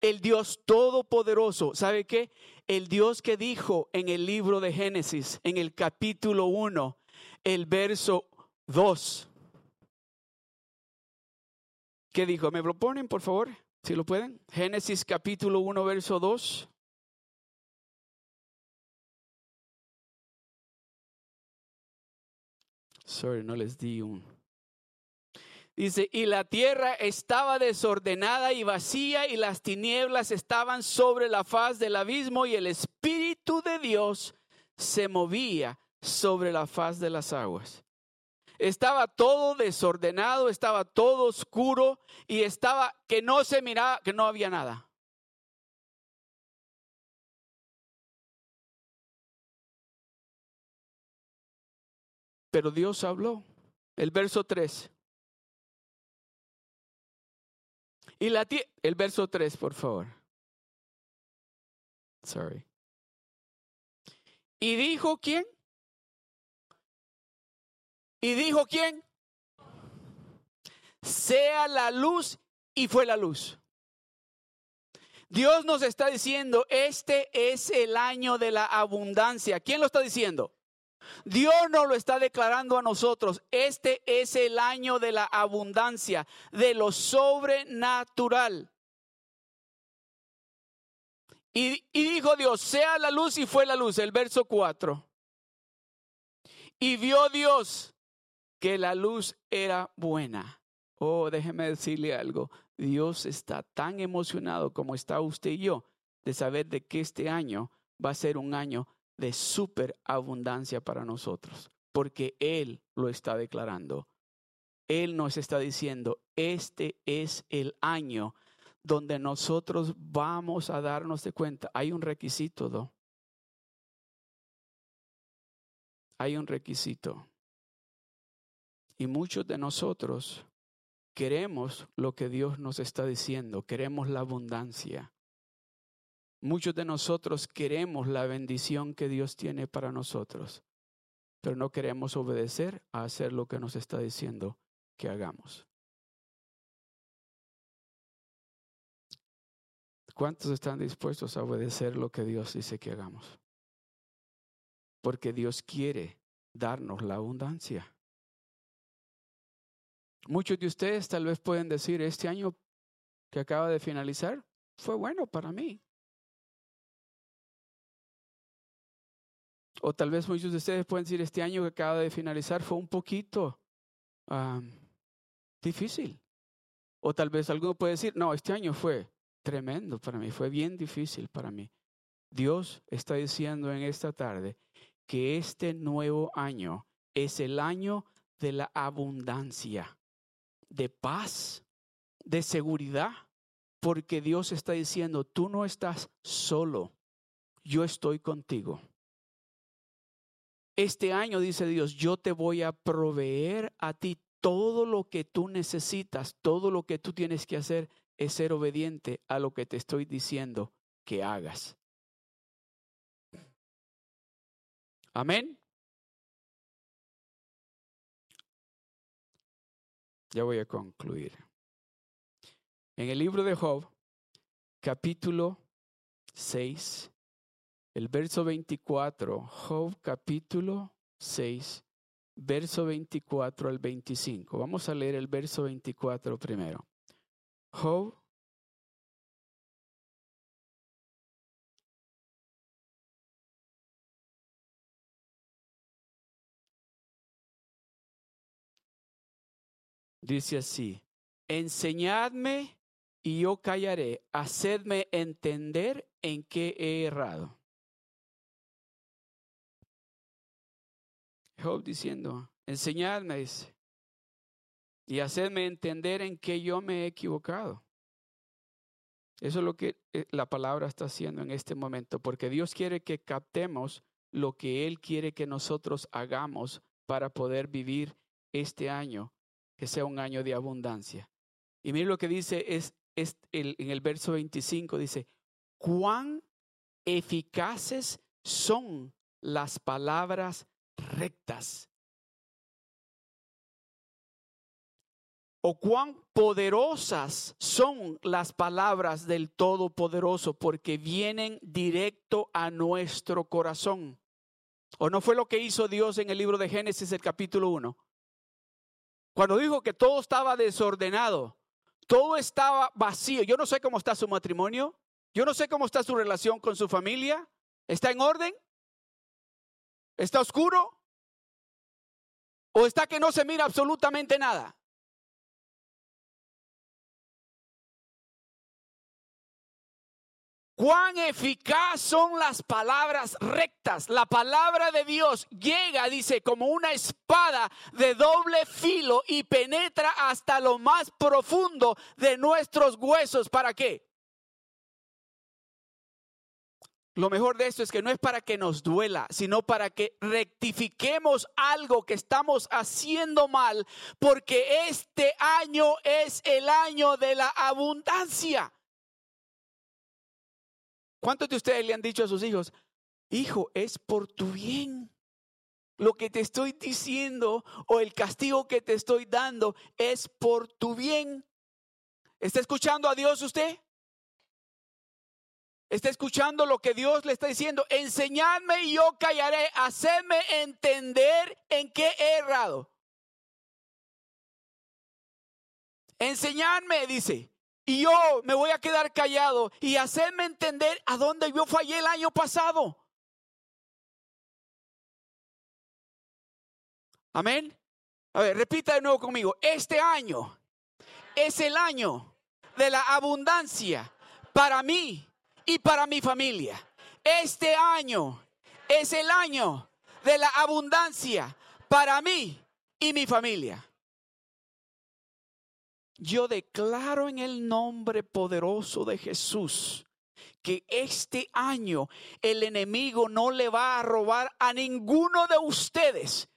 el Dios todopoderoso. ¿Sabe qué? El Dios que dijo en el libro de Génesis, en el capítulo 1, el verso 2. ¿Qué dijo? ¿Me proponen, por favor? Si lo pueden. Génesis capítulo 1, verso 2. Sorry, no les di un. Dice, y la tierra estaba desordenada y vacía y las tinieblas estaban sobre la faz del abismo y el Espíritu de Dios se movía sobre la faz de las aguas. Estaba todo desordenado, estaba todo oscuro y estaba que no se miraba, que no había nada. Pero Dios habló. El verso 3. Y la el verso 3, por favor. Sorry. ¿Y dijo quién? ¿Y dijo quién? Sea la luz y fue la luz. Dios nos está diciendo, este es el año de la abundancia. ¿Quién lo está diciendo? Dios nos lo está declarando a nosotros. Este es el año de la abundancia, de lo sobrenatural. Y, dijo Dios, sea la luz y fue la luz, el verso 4. Y vio Dios que la luz era buena. Oh, déjeme decirle algo. Dios está tan emocionado como está usted y yo de saber de que este año va a ser un año de superabundancia para nosotros, porque Él lo está declarando. Él nos está diciendo, este es el año donde nosotros vamos a darnos de cuenta. Hay un requisito, ¿no? Hay un requisito. Y muchos de nosotros queremos lo que Dios nos está diciendo, queremos la abundancia. Muchos de nosotros queremos la bendición que Dios tiene para nosotros, pero no queremos obedecer a hacer lo que nos está diciendo que hagamos. ¿Cuántos están dispuestos a obedecer lo que Dios dice que hagamos? Porque Dios quiere darnos la abundancia. Muchos de ustedes tal vez pueden decir, este año que acaba de finalizar fue bueno para mí. O tal vez muchos de ustedes pueden decir, este año que acaba de finalizar fue un poquito difícil. O tal vez alguno puede decir, no, este año fue tremendo para mí, fue bien difícil para mí. Dios está diciendo en esta tarde que este nuevo año es el año de la abundancia, de paz, de seguridad, porque Dios está diciendo, tú no estás solo, yo estoy contigo. Este año, dice Dios, yo te voy a proveer a ti todo lo que tú necesitas, todo lo que tú tienes que hacer, es ser obediente a lo que te estoy diciendo que hagas. Amén. Ya voy a concluir. En el libro de Job, capítulo 6, el verso 24, Job capítulo 6, verso 24 al 25. Vamos a leer el verso 24 primero. Job dice así, enseñadme y yo callaré, hacedme entender en qué he errado. Job diciendo, enseñadme, dice, y hacedme entender en qué yo me he equivocado. Eso es lo que eh, la palabra está haciendo en este momento, porque Dios quiere que captemos lo que Él quiere que nosotros hagamos para poder vivir este año, que sea un año de abundancia. Y mire lo que dice es, es el, en el verso 25, dice, cuán eficaces son las palabras rectas. O cuán poderosas son las palabras del Todopoderoso porque vienen directo a nuestro corazón. ¿O no fue lo que hizo Dios en el libro de Génesis, el capítulo 1? Cuando dijo que todo estaba desordenado, todo estaba vacío. Yo no sé cómo está su matrimonio, yo no sé cómo está su relación con su familia. ¿Está en orden? ¿Está oscuro? ¿O está que no se mira absolutamente nada? Cuán eficaz son las palabras rectas. La palabra de Dios llega, dice, como una espada de doble filo y penetra hasta lo más profundo de nuestros huesos. ¿Para qué? Lo mejor de esto es que no es para que nos duela, sino para que rectifiquemos algo que estamos haciendo mal, porque este año es el año de la abundancia. ¿Cuántos de ustedes le han dicho a sus hijos, hijo, es por tu bien? Lo que te estoy diciendo o el castigo que te estoy dando es por tu bien. ¿Está escuchando a Dios usted? está escuchando lo que Dios le está diciendo. Enseñadme y yo callaré. Hacedme entender en qué he errado. Enseñadme, dice. Y yo me voy a quedar callado y hacerme entender a dónde yo fallé el año pasado. Amén. A ver, repita de nuevo conmigo. Este año es el año de la abundancia para mí y para mi familia. Este año es el año de la abundancia para mí y mi familia. Yo declaro en el nombre poderoso de Jesús que este año el enemigo no le va a robar a ninguno de ustedes,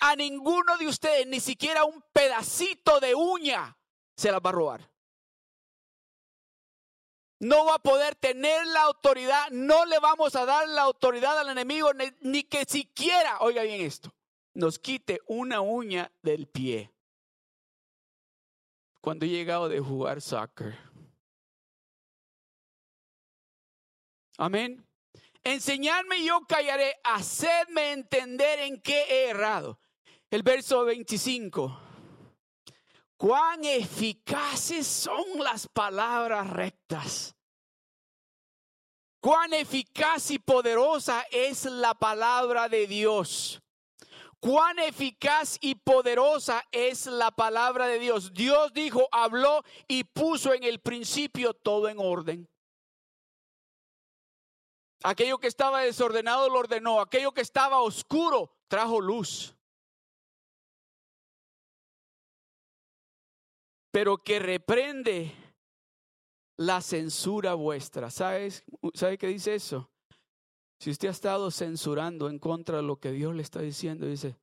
a ninguno de ustedes, ni siquiera un pedacito de uña se la va a robar no va a poder tener la autoridad, no le vamos a dar la autoridad al enemigo, ni, que siquiera, oiga bien esto, nos quite una uña del pie. Cuando he llegado de jugar soccer. Amén. Enseñarme y yo callaré, hacedme entender en qué he errado. El verso 25. Cuán eficaces son las palabras rectas. Cuán eficaz y poderosa es la palabra de Dios. Cuán eficaz y poderosa es la palabra de Dios. Dios dijo, habló y puso en el principio todo en orden. Aquello que estaba desordenado lo ordenó. Aquello que estaba oscuro trajo luz. pero que reprende la censura vuestra. ¿Sabes? ¿Sabe qué dice eso? Si usted ha estado censurando en contra de lo que Dios le está diciendo, dice,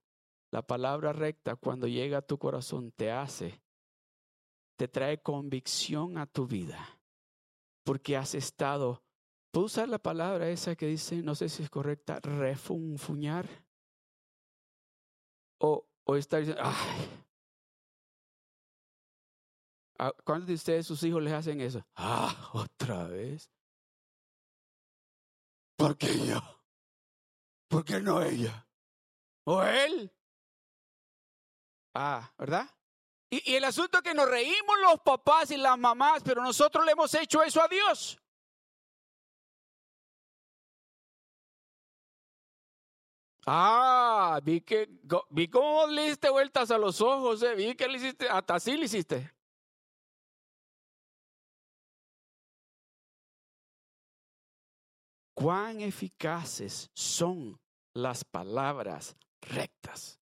la palabra recta cuando llega a tu corazón te hace te trae convicción a tu vida, porque has estado, ¿puedo usar la palabra esa que dice, no sé si es correcta, refunfuñar? O, o estar diciendo, ay, ¿a- ¿cuántos de ustedes, sus hijos les hacen eso? Ah, otra vez. ¿Por qué yo? ¿Por qué no ella? ¿O él? Ah, ¿verdad? Y, el asunto es que nos reímos los papás y las mamás, pero nosotros le hemos hecho eso a Dios. Ah, vi que vi cómo le diste vueltas a los ojos, eh, vi que le hiciste, hasta así le hiciste. Cuán eficaces son las palabras rectas.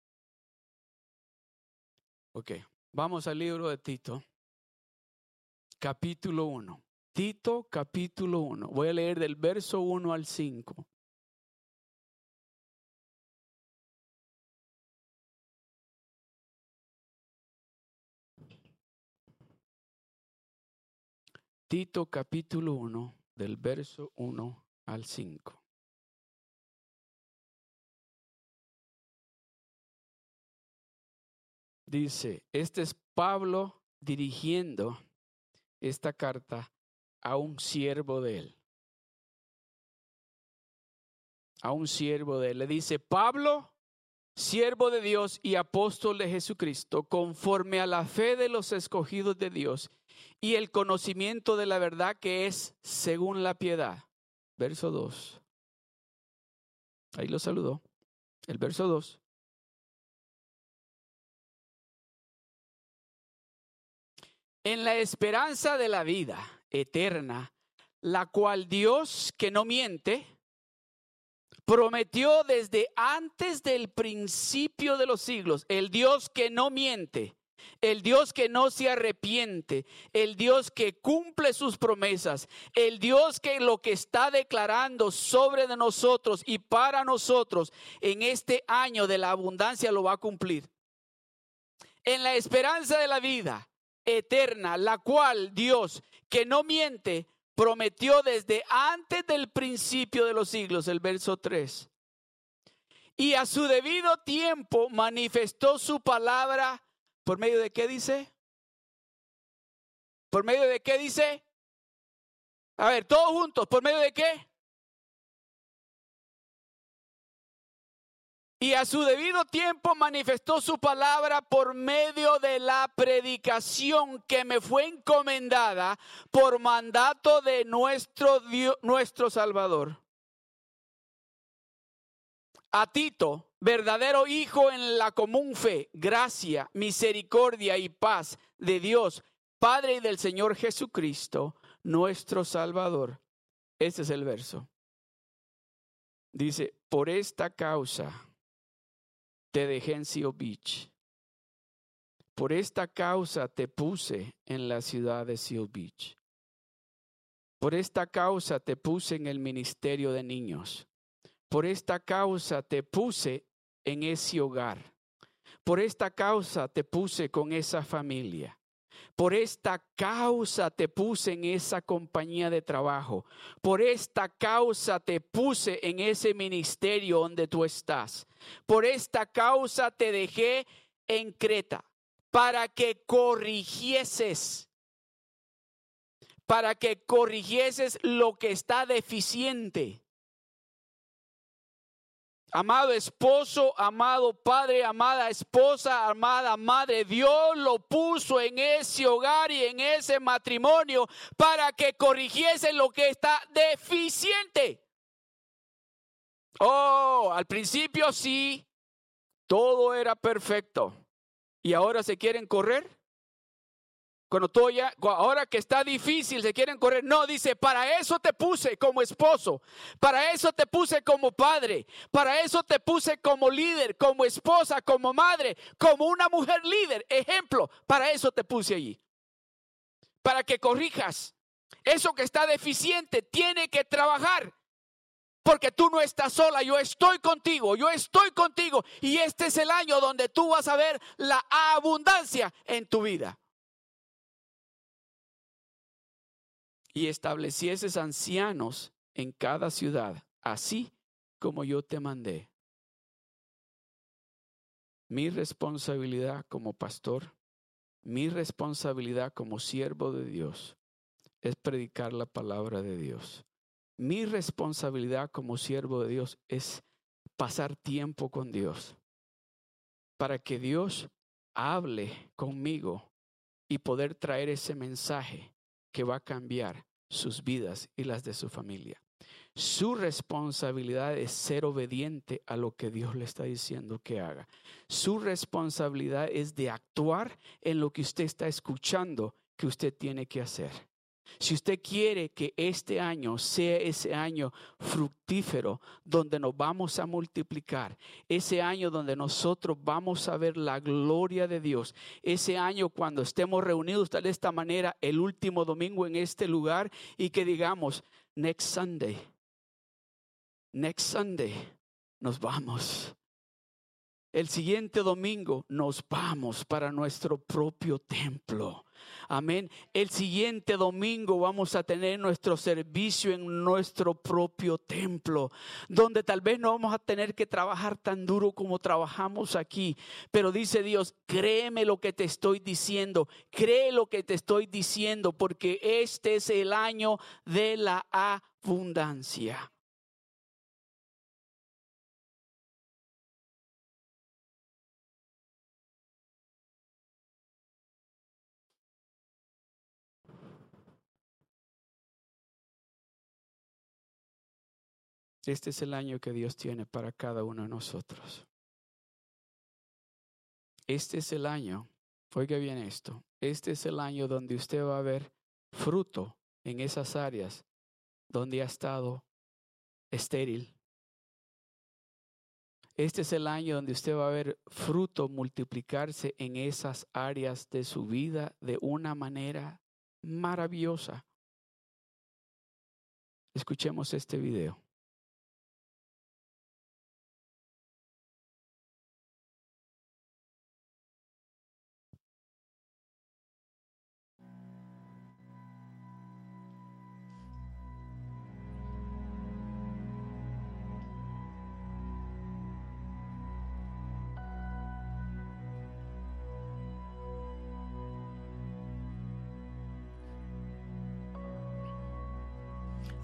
Ok, vamos al libro de Tito, capítulo 1. Tito, capítulo 1. Voy a leer del verso 1 al 5. Tito capítulo 1, del verso 1 al 5. Dice, este es Pablo dirigiendo esta carta a un siervo de él. A un siervo de él. Le dice, Pablo, siervo de Dios y apóstol de Jesucristo, conforme a la fe de los escogidos de Dios y el conocimiento de la verdad que es según la piedad. Verso 2. Ahí lo saludó. El verso 2. En la esperanza de la vida eterna, la cual Dios, que no miente, prometió desde antes del principio de los siglos, el Dios que no miente, el Dios que no se arrepiente, el Dios que cumple sus promesas, el Dios que lo que está declarando sobre de nosotros y para nosotros en este año de la abundancia lo va a cumplir. En la esperanza de la vida eterna, la cual Dios, que no miente, prometió desde antes del principio de los siglos, el verso 3. Y a su debido tiempo manifestó su palabra ¿Por medio de qué dice? ¿Por medio de qué dice? A ver, todos juntos, ¿por medio de qué? Y a su debido tiempo manifestó su palabra por medio de la predicación que me fue encomendada por mandato de nuestro Dios, nuestro Salvador. A Tito, verdadero hijo en la común fe, gracia, misericordia y paz de Dios, Padre y del Señor Jesucristo, nuestro Salvador. Este es el verso. Dice, por esta causa te dejé en Seal Beach. Por esta causa te puse en la ciudad de Seal Beach. Por esta causa te puse en el ministerio de niños. Por esta causa te puse en ese hogar. Por esta causa te puse con esa familia. Por esta causa te puse en esa compañía de trabajo. Por esta causa te puse en ese ministerio donde tú estás. Por esta causa te dejé en Creta para que corrigieses, para que corrigieses lo que está deficiente. Amado esposo, amado padre, amada esposa, amada madre, Dios lo puso en ese hogar y en ese matrimonio para que corrigiese lo que está deficiente. Oh, al principio sí, todo era perfecto. ¿Y ahora se quieren correr? Cuando todo ya, ahora que está difícil, se quieren correr. No, dice, para eso te puse como esposo, para eso te puse como padre, para eso te puse como líder, como esposa, como madre, como una mujer líder. Ejemplo, para eso te puse allí. Para que corrijas. Eso que está deficiente tiene que trabajar. Porque tú no estás sola, yo estoy contigo, yo estoy contigo. Y este es el año donde tú vas a ver la abundancia en tu vida. Y establecieses ancianos en cada ciudad, así como yo te mandé. Mi responsabilidad como pastor, mi responsabilidad como siervo de Dios es predicar la palabra de Dios. Mi responsabilidad como siervo de Dios es pasar tiempo con Dios para que Dios hable conmigo y poder traer ese mensaje que va a cambiar sus vidas y las de su familia. Su responsabilidad es ser obediente a lo que Dios le está diciendo que haga. Su responsabilidad es de actuar en lo que usted está escuchando que usted tiene que hacer. Si usted quiere que este año sea ese año fructífero donde nos vamos a multiplicar, ese año donde nosotros vamos a ver la gloria de Dios, ese año cuando estemos reunidos de esta manera el último domingo en este lugar y que digamos, next Sunday, next Sunday, nos vamos. El siguiente domingo nos vamos para nuestro propio templo. Amén. El siguiente domingo vamos a tener nuestro servicio en nuestro propio templo, donde tal vez no vamos a tener que trabajar tan duro como trabajamos aquí. Pero dice Dios, créeme lo que te estoy diciendo, cree lo que te estoy diciendo, porque este es el año de la abundancia. Este es el año que Dios tiene para cada uno de nosotros. Este es el año, oiga bien esto, este es el año donde usted va a ver fruto en esas áreas donde ha estado estéril. Este es el año donde usted va a ver fruto multiplicarse en esas áreas de su vida de una manera maravillosa. Escuchemos este video.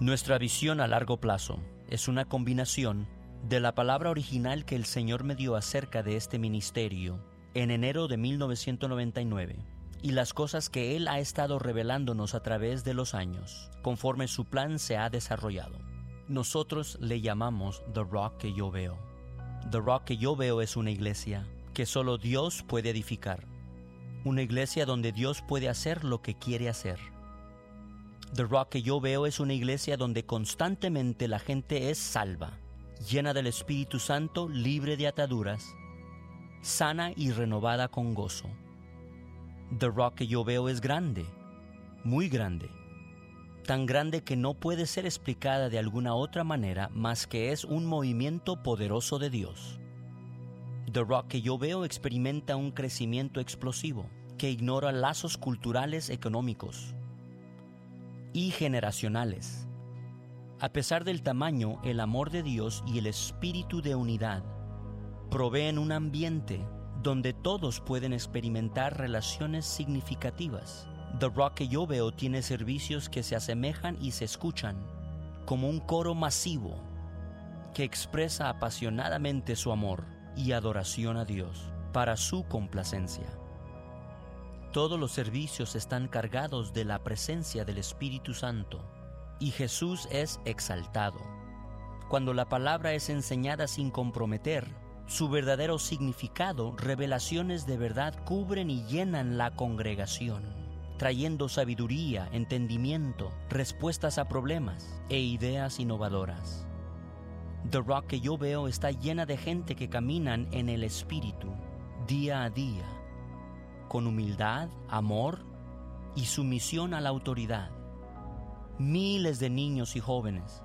Nuestra visión a largo plazo es una combinación de la palabra original que el Señor me dio acerca de este ministerio en enero de 1999 y las cosas que Él ha estado revelándonos a través de los años, conforme su plan se ha desarrollado. Nosotros le llamamos The Rock que yo veo. The Rock que yo veo es una iglesia que solo Dios puede edificar. Una iglesia donde Dios puede hacer lo que quiere hacer The Rock que yo veo es una iglesia donde constantemente la gente es salva, llena del Espíritu Santo, libre de ataduras, sana y renovada con gozo. The Rock que yo veo es grande, muy grande, tan grande que no puede ser explicada de alguna otra manera más que es un movimiento poderoso de Dios. The Rock que yo veo experimenta un crecimiento explosivo que ignora lazos culturales económicos y generacionales. A pesar del tamaño, el amor de Dios y el espíritu de unidad proveen un ambiente donde todos pueden experimentar relaciones significativas. The Rock que yo veo tiene servicios que se asemejan y se escuchan como un coro masivo que expresa apasionadamente su amor y adoración a Dios para su complacencia. Todos los servicios están cargados de la presencia del Espíritu Santo y Jesús es exaltado. Cuando la palabra es enseñada sin comprometer, su verdadero significado, revelaciones de verdad cubren y llenan la congregación, trayendo sabiduría, entendimiento, respuestas a problemas e ideas innovadoras. The Rock que yo veo está llena de gente que caminan en el Espíritu día a día con humildad, amor y sumisión a la autoridad. Miles de niños y jóvenes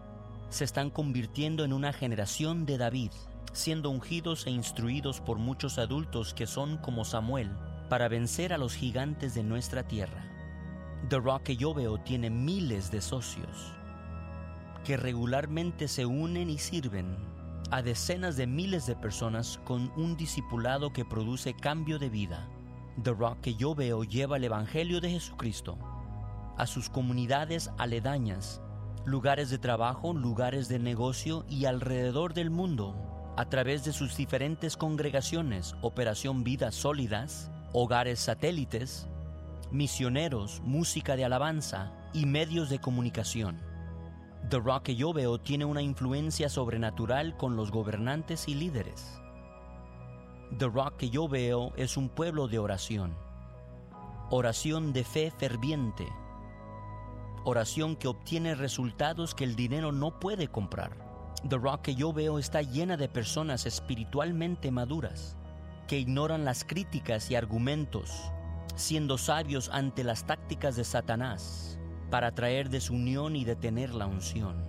se están convirtiendo en una generación de David, siendo ungidos e instruidos por muchos adultos que son como Samuel para vencer a los gigantes de nuestra tierra. The Rock que yo veo tiene miles de socios que regularmente se unen y sirven a decenas de miles de personas con un discipulado que produce cambio de vida. The Rock que yo veo lleva el Evangelio de Jesucristo a sus comunidades aledañas, lugares de trabajo, lugares de negocio y alrededor del mundo a través de sus diferentes congregaciones, Operación Vidas Sólidas, hogares satélites, misioneros, música de alabanza y medios de comunicación. The Rock que yo veo tiene una influencia sobrenatural con los gobernantes y líderes. The Rock que yo veo es un pueblo de oración. Oración de fe ferviente. Oración que obtiene resultados que el dinero no puede comprar. The Rock que yo veo está llena de personas espiritualmente maduras, que ignoran las críticas y argumentos, siendo sabios ante las tácticas de Satanás para traer desunión y detener la unción.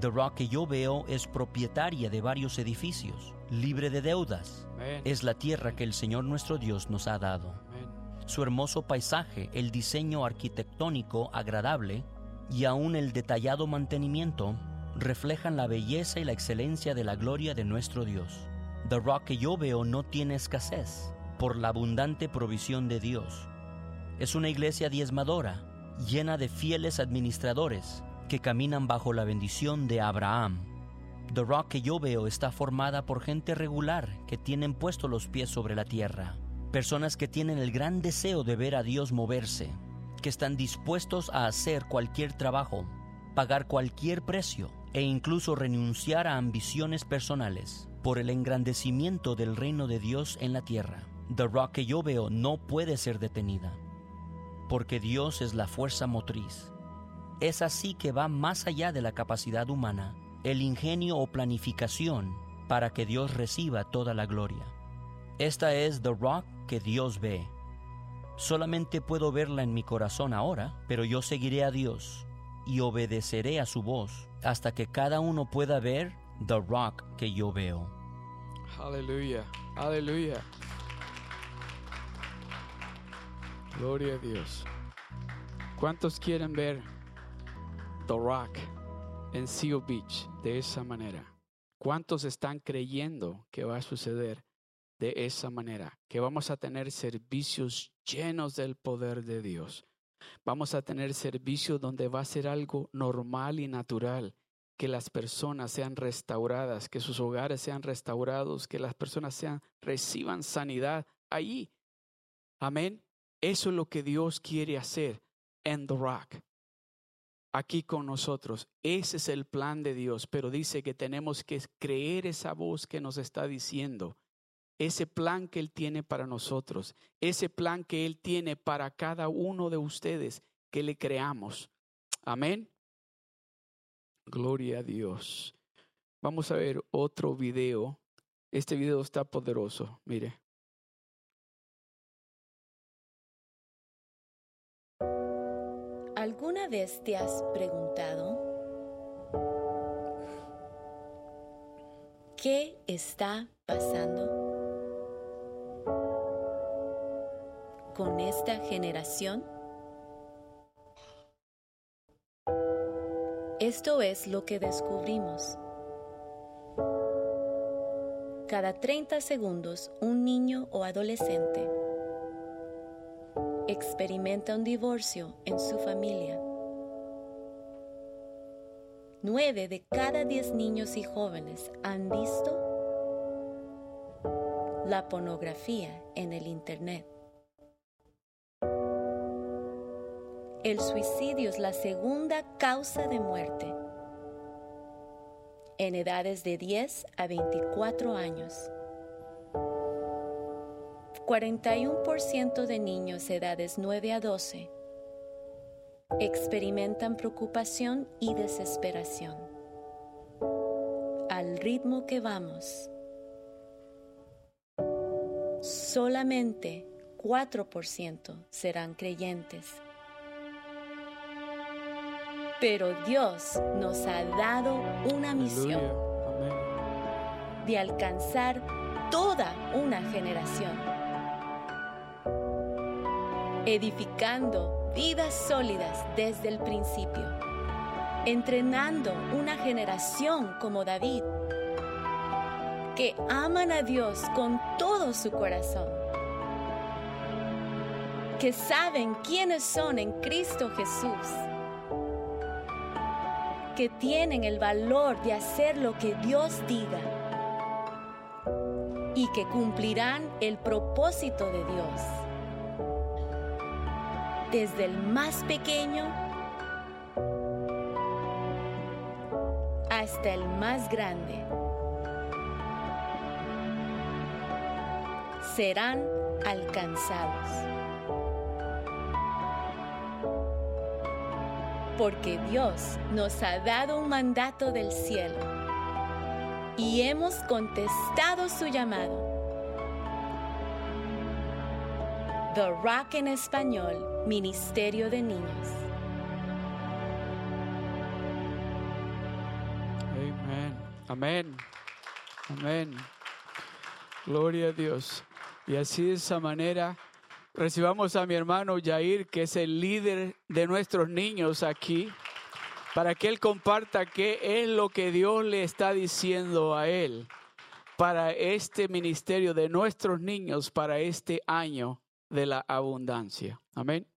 The Rock que yo veo es propietaria de varios edificios, libre de deudas. Es la tierra que el Señor nuestro Dios nos ha dado. Su hermoso paisaje, el diseño arquitectónico agradable y aún el detallado mantenimiento reflejan la belleza y la excelencia de la gloria de nuestro Dios. The Rock que yo veo no tiene escasez por la abundante provisión de Dios. Es una iglesia diezmadora, llena de fieles administradores que caminan bajo la bendición de Abraham. The Rock que yo veo está formada por gente regular que tienen puesto los pies sobre la tierra, personas que tienen el gran deseo de ver a Dios moverse, que están dispuestos a hacer cualquier trabajo, pagar cualquier precio e incluso renunciar a ambiciones personales por el engrandecimiento del reino de Dios en la tierra. The Rock que yo veo no puede ser detenida, porque Dios es la fuerza motriz. Es así que va más allá de la capacidad humana, el ingenio o planificación para que Dios reciba toda la gloria. Esta es The Rock que Dios ve. Solamente puedo verla en mi corazón ahora, pero yo seguiré a Dios y obedeceré a su voz hasta que cada uno pueda ver The Rock que yo veo. Aleluya, aleluya. Gloria a Dios. ¿Cuántos quieren ver The Rock en Seal Beach de esa manera? ¿Cuántos están creyendo que va a suceder de esa manera? Que vamos a tener servicios llenos del poder de Dios. Vamos a tener servicios donde va a ser algo normal y natural, que las personas sean restauradas, que sus hogares sean restaurados, que las personas sean reciban sanidad ahí. Amén. Eso es lo que Dios quiere hacer en The Rock. Aquí con nosotros. Ese es el plan de Dios, pero dice que tenemos que creer esa voz que nos está diciendo ese plan que Él tiene para nosotros, ese plan que Él tiene para cada uno de ustedes, que le creamos. Amén. Gloria a Dios. Vamos a ver otro video. Este video está poderoso. Mire. ¿Alguna vez te has preguntado qué está pasando con esta generación? Esto es lo que descubrimos. Cada 30 segundos, un niño o adolescente experimenta un divorcio en su familia. Nueve de cada diez niños y jóvenes han visto la pornografía en el Internet. El suicidio es la segunda causa de muerte en edades de 10 a 24 años. 41% de niños de edades 9 a 12 experimentan preocupación y desesperación. Al ritmo que vamos, solamente 4% serán creyentes. Pero Dios nos ha dado una misión de alcanzar toda una generación, edificando vidas sólidas desde el principio, entrenando una generación como David, que aman a Dios con todo su corazón, que saben quiénes son en Cristo Jesús, que tienen el valor de hacer lo que Dios diga y que cumplirán el propósito de Dios. Desde el más pequeño hasta el más grande. Serán alcanzados. Porque Dios nos ha dado un mandato del cielo y hemos contestado su llamado. The Rock en Español, Ministerio de Niños. Amén. Amén. Amén. Gloria a Dios. Y así de esa manera recibamos a mi hermano Jair, que es el líder de nuestros niños aquí, para que él comparta qué es lo que Dios le está diciendo a él para este ministerio de nuestros niños para este año de la abundancia. Amén.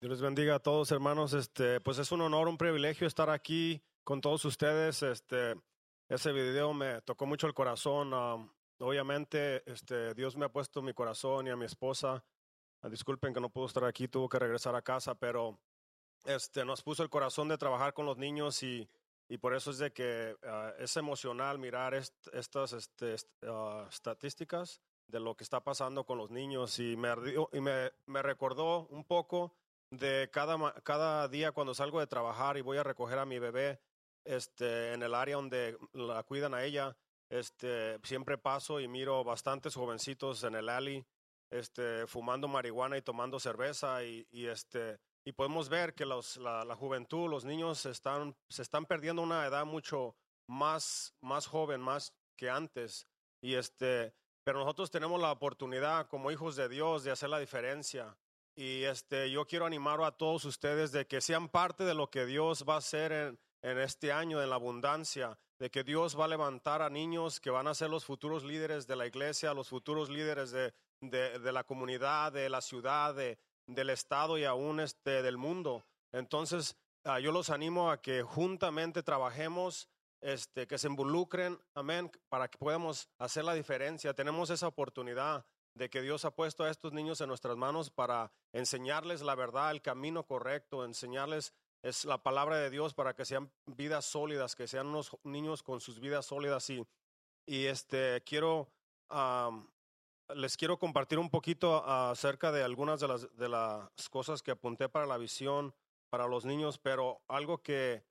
Dios les bendiga a todos, hermanos. Este, pues es un honor, un privilegio estar aquí con todos ustedes. Este, ese video me tocó mucho el corazón. um, obviamente, este, Dios me ha puesto mi corazón y a mi esposa. Ah, disculpen que no puedo estar aquí, tuvo que regresar a casa, pero este, nos puso el corazón de trabajar con los niños y, y por eso es de que ah, es emocional mirar est- estas este, est- ah, estadísticas de lo que está pasando con los niños y me, y me, me recordó un poco de cada, cada día cuando salgo de trabajar y voy a recoger a mi bebé este, en el área donde la cuidan a ella, este, siempre paso y miro bastantes jovencitos en el alley este, fumando marihuana y tomando cerveza y, y, este, y podemos ver que los, la, la juventud, los niños están, se están perdiendo una edad mucho más, más joven, más que antes. Y este, pero nosotros tenemos la oportunidad como hijos de Dios de hacer la diferencia. Y este, yo quiero animar a todos ustedes de que sean parte de lo que Dios va a hacer en, este año, en la abundancia, de que Dios va a levantar a niños que van a ser los futuros líderes de la iglesia, los futuros líderes de, la comunidad, de la ciudad, de, del estado y aún este, del mundo. Entonces, ah, yo los animo a que juntamente trabajemos, este, que se involucren, amén, para que podamos hacer la diferencia. Tenemos esa oportunidad de que Dios ha puesto a estos niños en nuestras manos para enseñarles la verdad, el camino correcto, enseñarles es la palabra de Dios para que sean vidas sólidas, que sean unos niños con sus vidas sólidas. Y, y este quiero les quiero compartir un poquito acerca de algunas de las, de las cosas que apunté para la visión para los niños, pero algo que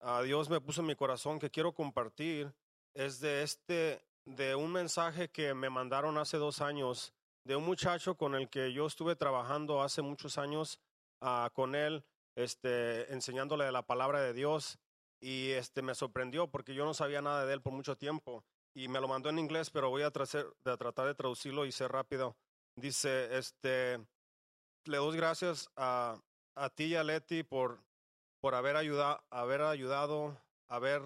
a Dios me puso en mi corazón que quiero compartir es de este, de un mensaje que me mandaron hace dos años de un muchacho con el que yo estuve trabajando hace muchos años ah, con él, este, enseñándole la palabra de Dios. Y este me sorprendió porque yo no sabía nada de él por mucho tiempo. Y me lo mandó en inglés, pero voy a, tracer- de tratar de traducirlo y ser rápido. Dice, este, le doy gracias a, a ti y a Leti por, por haber, ayuda, haber ayudado a ver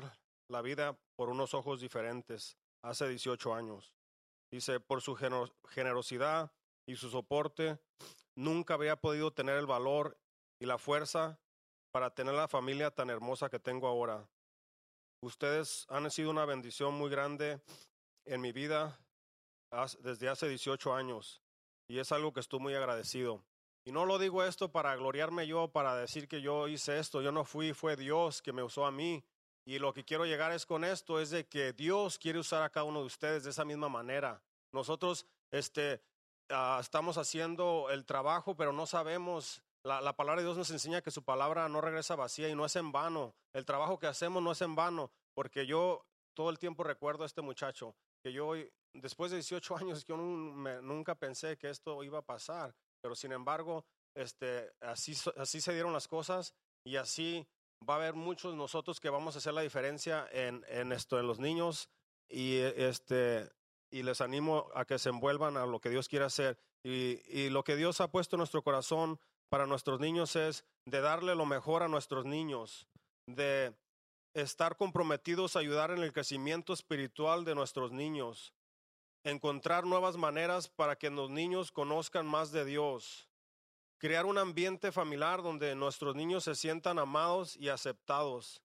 la vida por unos ojos diferentes hace 18 años. Dice, por su generosidad y su soporte, nunca habría podido tener el valor y la fuerza para tener la familia tan hermosa que tengo ahora. Ustedes han sido una bendición muy grande en mi vida desde hace 18 años y es algo que estoy muy agradecido. Y no lo digo esto para gloriarme yo, para decir que yo hice esto, yo no fui, fue Dios que me usó a mí. Y lo que quiero llegar es con esto, es de que Dios quiere usar a cada uno de ustedes de esa misma manera. Nosotros este, ah, estamos haciendo el trabajo, pero no sabemos. La, la palabra de Dios nos enseña que su palabra no regresa vacía y no es en vano. El trabajo que hacemos no es en vano, porque yo todo el tiempo recuerdo a este muchacho, que yo después de 18 años yo nunca pensé que esto iba a pasar, pero sin embargo, este, así, así se dieron las cosas y así va a haber muchos nosotros que vamos a hacer la diferencia en, en esto, en los niños y eh, este y les animo a que se envuelvan a lo que Dios quiere hacer. Y, y lo que Dios ha puesto en nuestro corazón para nuestros niños es de darle lo mejor a nuestros niños, de estar comprometidos a ayudar en el crecimiento espiritual de nuestros niños, encontrar nuevas maneras para que los niños conozcan más de Dios, crear un ambiente familiar donde nuestros niños se sientan amados y aceptados.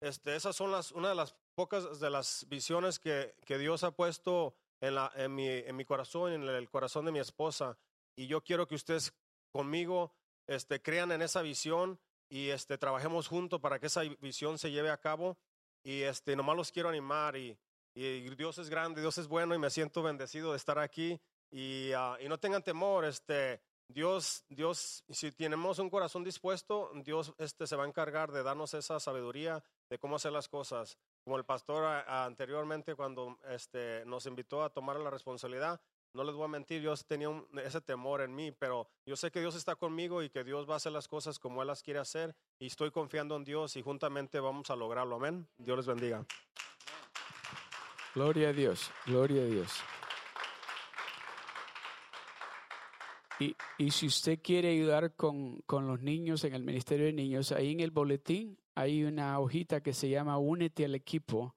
Este, esas son las, una de las pocas de las visiones que, Dios ha puesto en, la, en, mi, en mi corazón, en el corazón de mi esposa. Y yo quiero que ustedes conmigo este, crean en esa visión y este, trabajemos juntos para que esa visión se lleve a cabo. Y este, nomás los quiero animar y, y Dios es grande, Dios es bueno y me siento bendecido de estar aquí. Y, ah, y no tengan temor, este, Dios, Dios, si tenemos un corazón dispuesto, Dios este, se va a encargar de darnos esa sabiduría de cómo hacer las cosas. Como el pastor anteriormente cuando este, nos invitó a tomar la responsabilidad, no les voy a mentir, Dios tenía ese temor en mí, pero yo sé que Dios está conmigo y que Dios va a hacer las cosas como Él las quiere hacer y estoy confiando en Dios y juntamente vamos a lograrlo. Amén. Dios les bendiga. Gloria a Dios, gloria a Dios. Y, y si usted quiere ayudar con, con los niños en el Ministerio de Niños, ahí en el boletín hay una hojita que se llama Únete al equipo.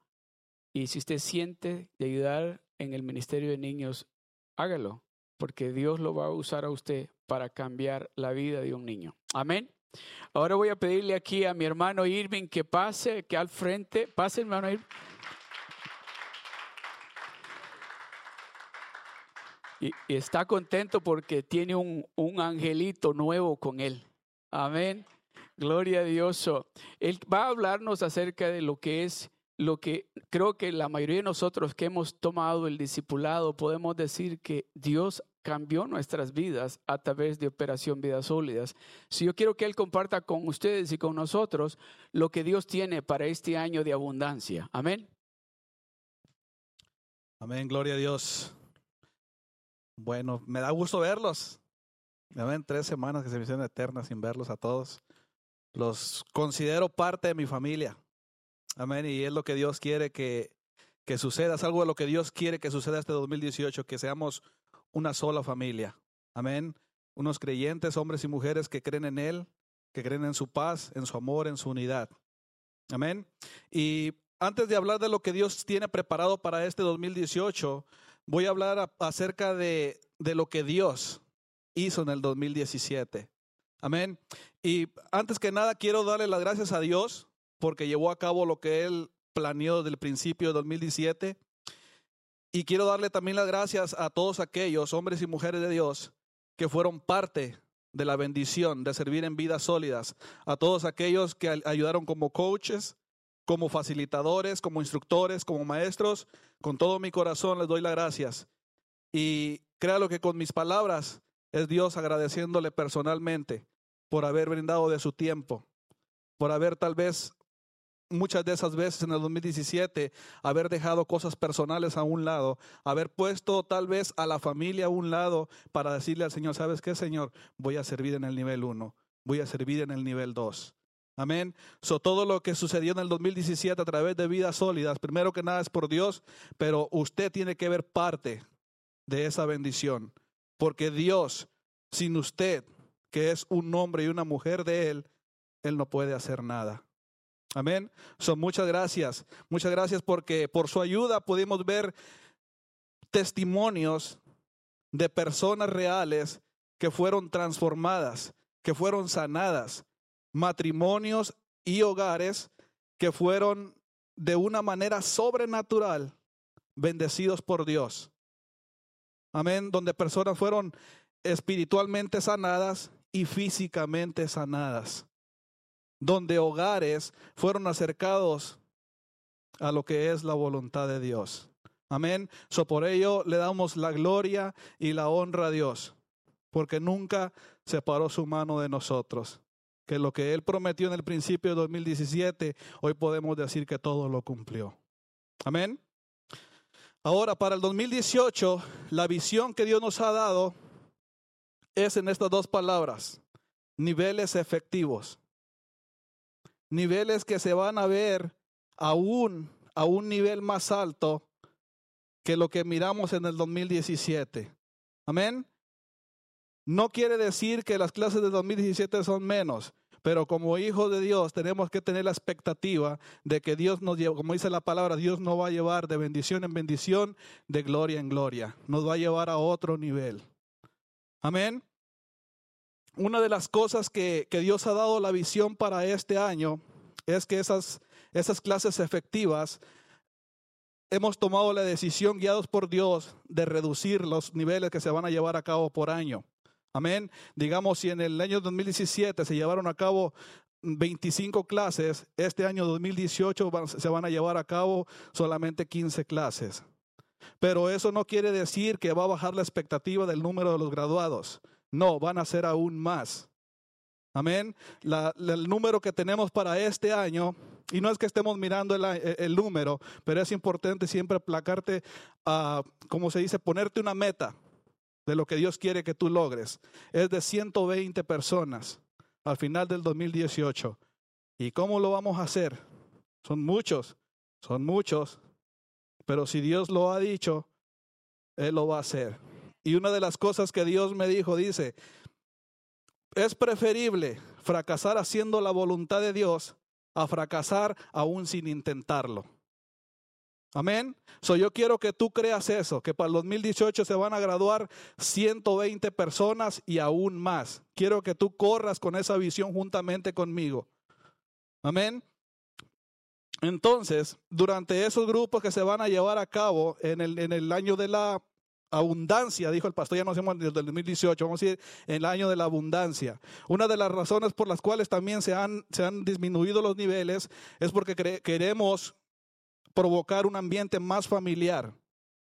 Y si usted siente de ayudar en el Ministerio de Niños, hágalo, porque Dios lo va a usar a usted para cambiar la vida de un niño. Amén. Ahora voy a pedirle aquí a mi hermano Irving que pase, que al frente, pase hermano Irving. Y, está contento porque tiene un, un angelito nuevo con él. Amén. Gloria a Dios. Él va a hablarnos acerca de lo que es lo que creo que la mayoría de nosotros que hemos tomado el discipulado podemos decir que Dios cambió nuestras vidas a través de Operación Vidas Sólidas. Si yo quiero que Él comparta con ustedes y con nosotros lo que Dios tiene para este año de abundancia. Amén. Amén, gloria a Dios. Bueno, me da gusto verlos. Me tres semanas que se me hicieron eternas sin verlos a todos. Los considero parte de mi familia. Amén. Y es lo que Dios quiere que, que suceda. Es algo de lo que Dios quiere que suceda este 2018, que seamos una sola familia. Amén. Unos creyentes, hombres y mujeres que creen en Él, que creen en su paz, en su amor, en su unidad. Amén. Y antes de hablar de lo que Dios tiene preparado para este 2018, voy a hablar acerca de, de lo que Dios hizo en el 2017. Amén. Y antes que nada quiero darle las gracias a Dios porque llevó a cabo lo que Él planeó desde el principio de 2017. Y quiero darle también las gracias a todos aquellos hombres y mujeres de Dios que fueron parte de la bendición de servir en vidas sólidas, a todos aquellos que ayudaron como coaches, como facilitadores, como instructores, como maestros, con todo mi corazón les doy las gracias. Y créalo que con mis palabras es Dios agradeciéndole personalmente por haber brindado de su tiempo, por haber tal vez muchas de esas veces en el 2017 haber dejado cosas personales a un lado, haber puesto tal vez a la familia a un lado para decirle al Señor, ¿sabes qué, Señor? Voy a servir en el nivel 1, voy a servir en el nivel 2. Amén. So, todo lo que sucedió en el 2017 a través de vidas sólidas, primero que nada es por Dios, pero usted tiene que ver parte de esa bendición, porque Dios, sin usted, que es un hombre y una mujer de Él, Él no puede hacer nada. Amén. So, muchas gracias. Muchas gracias porque por su ayuda pudimos ver testimonios de personas reales que fueron transformadas, que fueron sanadas, matrimonios y hogares que fueron de una manera sobrenatural bendecidos por Dios. Amén, donde personas fueron espiritualmente sanadas y físicamente sanadas. Donde hogares fueron acercados a lo que es la voluntad de Dios. Amén. So por ello le damos la gloria y la honra a Dios, porque nunca separó su mano de nosotros. Que lo que Él prometió en el principio de 2017, hoy podemos decir que todo lo cumplió. Amén. Ahora, para el 2018, la visión que Dios nos ha dado es en estas dos palabras, niveles efectivos. Niveles que se van a ver aún a un nivel más alto que lo que miramos en el 2017. Amén. No quiere decir que las clases de 2017 son menos, pero como hijos de Dios tenemos que tener la expectativa de que Dios nos lleva, como dice la palabra, Dios nos va a llevar de bendición en bendición, de gloria en gloria. Nos va a llevar a otro nivel. Amén. Una de las cosas que, que Dios ha dado la visión para este año es que esas, esas clases efectivas hemos tomado la decisión, guiados por Dios, de reducir los niveles que se van a llevar a cabo por año. Amén. Digamos, si en el año 2017 se llevaron a cabo 25 clases, este año 2018 van- se van a llevar a cabo solamente 15 clases. Pero eso no quiere decir que va a bajar la expectativa del número de los graduados. No, van a ser aún más. Amén. El número que tenemos para este año, y no es que estemos mirando el, el número, pero es importante siempre placarte, a, como se dice, ponerte una meta de lo que Dios quiere que tú logres. Es de 120 personas al final del 2018. ¿Y cómo lo vamos a hacer? Son muchos, son muchos, pero si Dios lo ha dicho, Él lo va a hacer. Y una de las cosas que Dios me dijo, dice, es preferible fracasar haciendo la voluntad de Dios a fracasar aún sin intentarlo. Amén. So yo quiero que tú creas eso, que para el 2018 se van a graduar 120 personas y aún más. Quiero que tú corras con esa visión juntamente conmigo. Amén. Entonces, durante esos grupos que se van a llevar a cabo en el, en el año de la abundancia, dijo el pastor, ya no hacemos desde el 2018, vamos a ir en el año de la abundancia. Una de las razones por las cuales también se han, se han disminuido los niveles es porque queremos provocar un ambiente más familiar.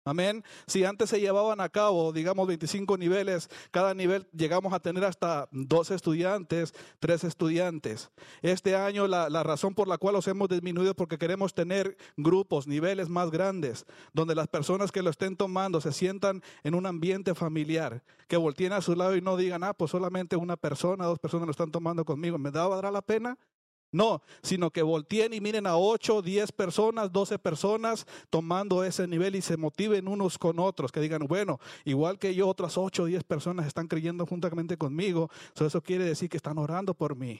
Amén. Si antes se llevaban a cabo, digamos, 25 niveles, cada nivel llegamos a tener hasta dos estudiantes, tres estudiantes. Este año la, la razón por la cual los hemos disminuido es porque queremos tener grupos, niveles más grandes, donde las personas que lo estén tomando se sientan en un ambiente familiar, que volteen a su lado y no digan, ah, pues solamente una persona, dos personas lo están tomando conmigo. ¿Me da, valdrá la pena? No, sino que volteen y miren a 8, 10 personas, 12 personas tomando ese nivel y se motiven unos con otros, que digan, bueno, igual que yo, otras 8 o 10 personas están creyendo juntamente conmigo, so eso quiere decir que están orando por mí.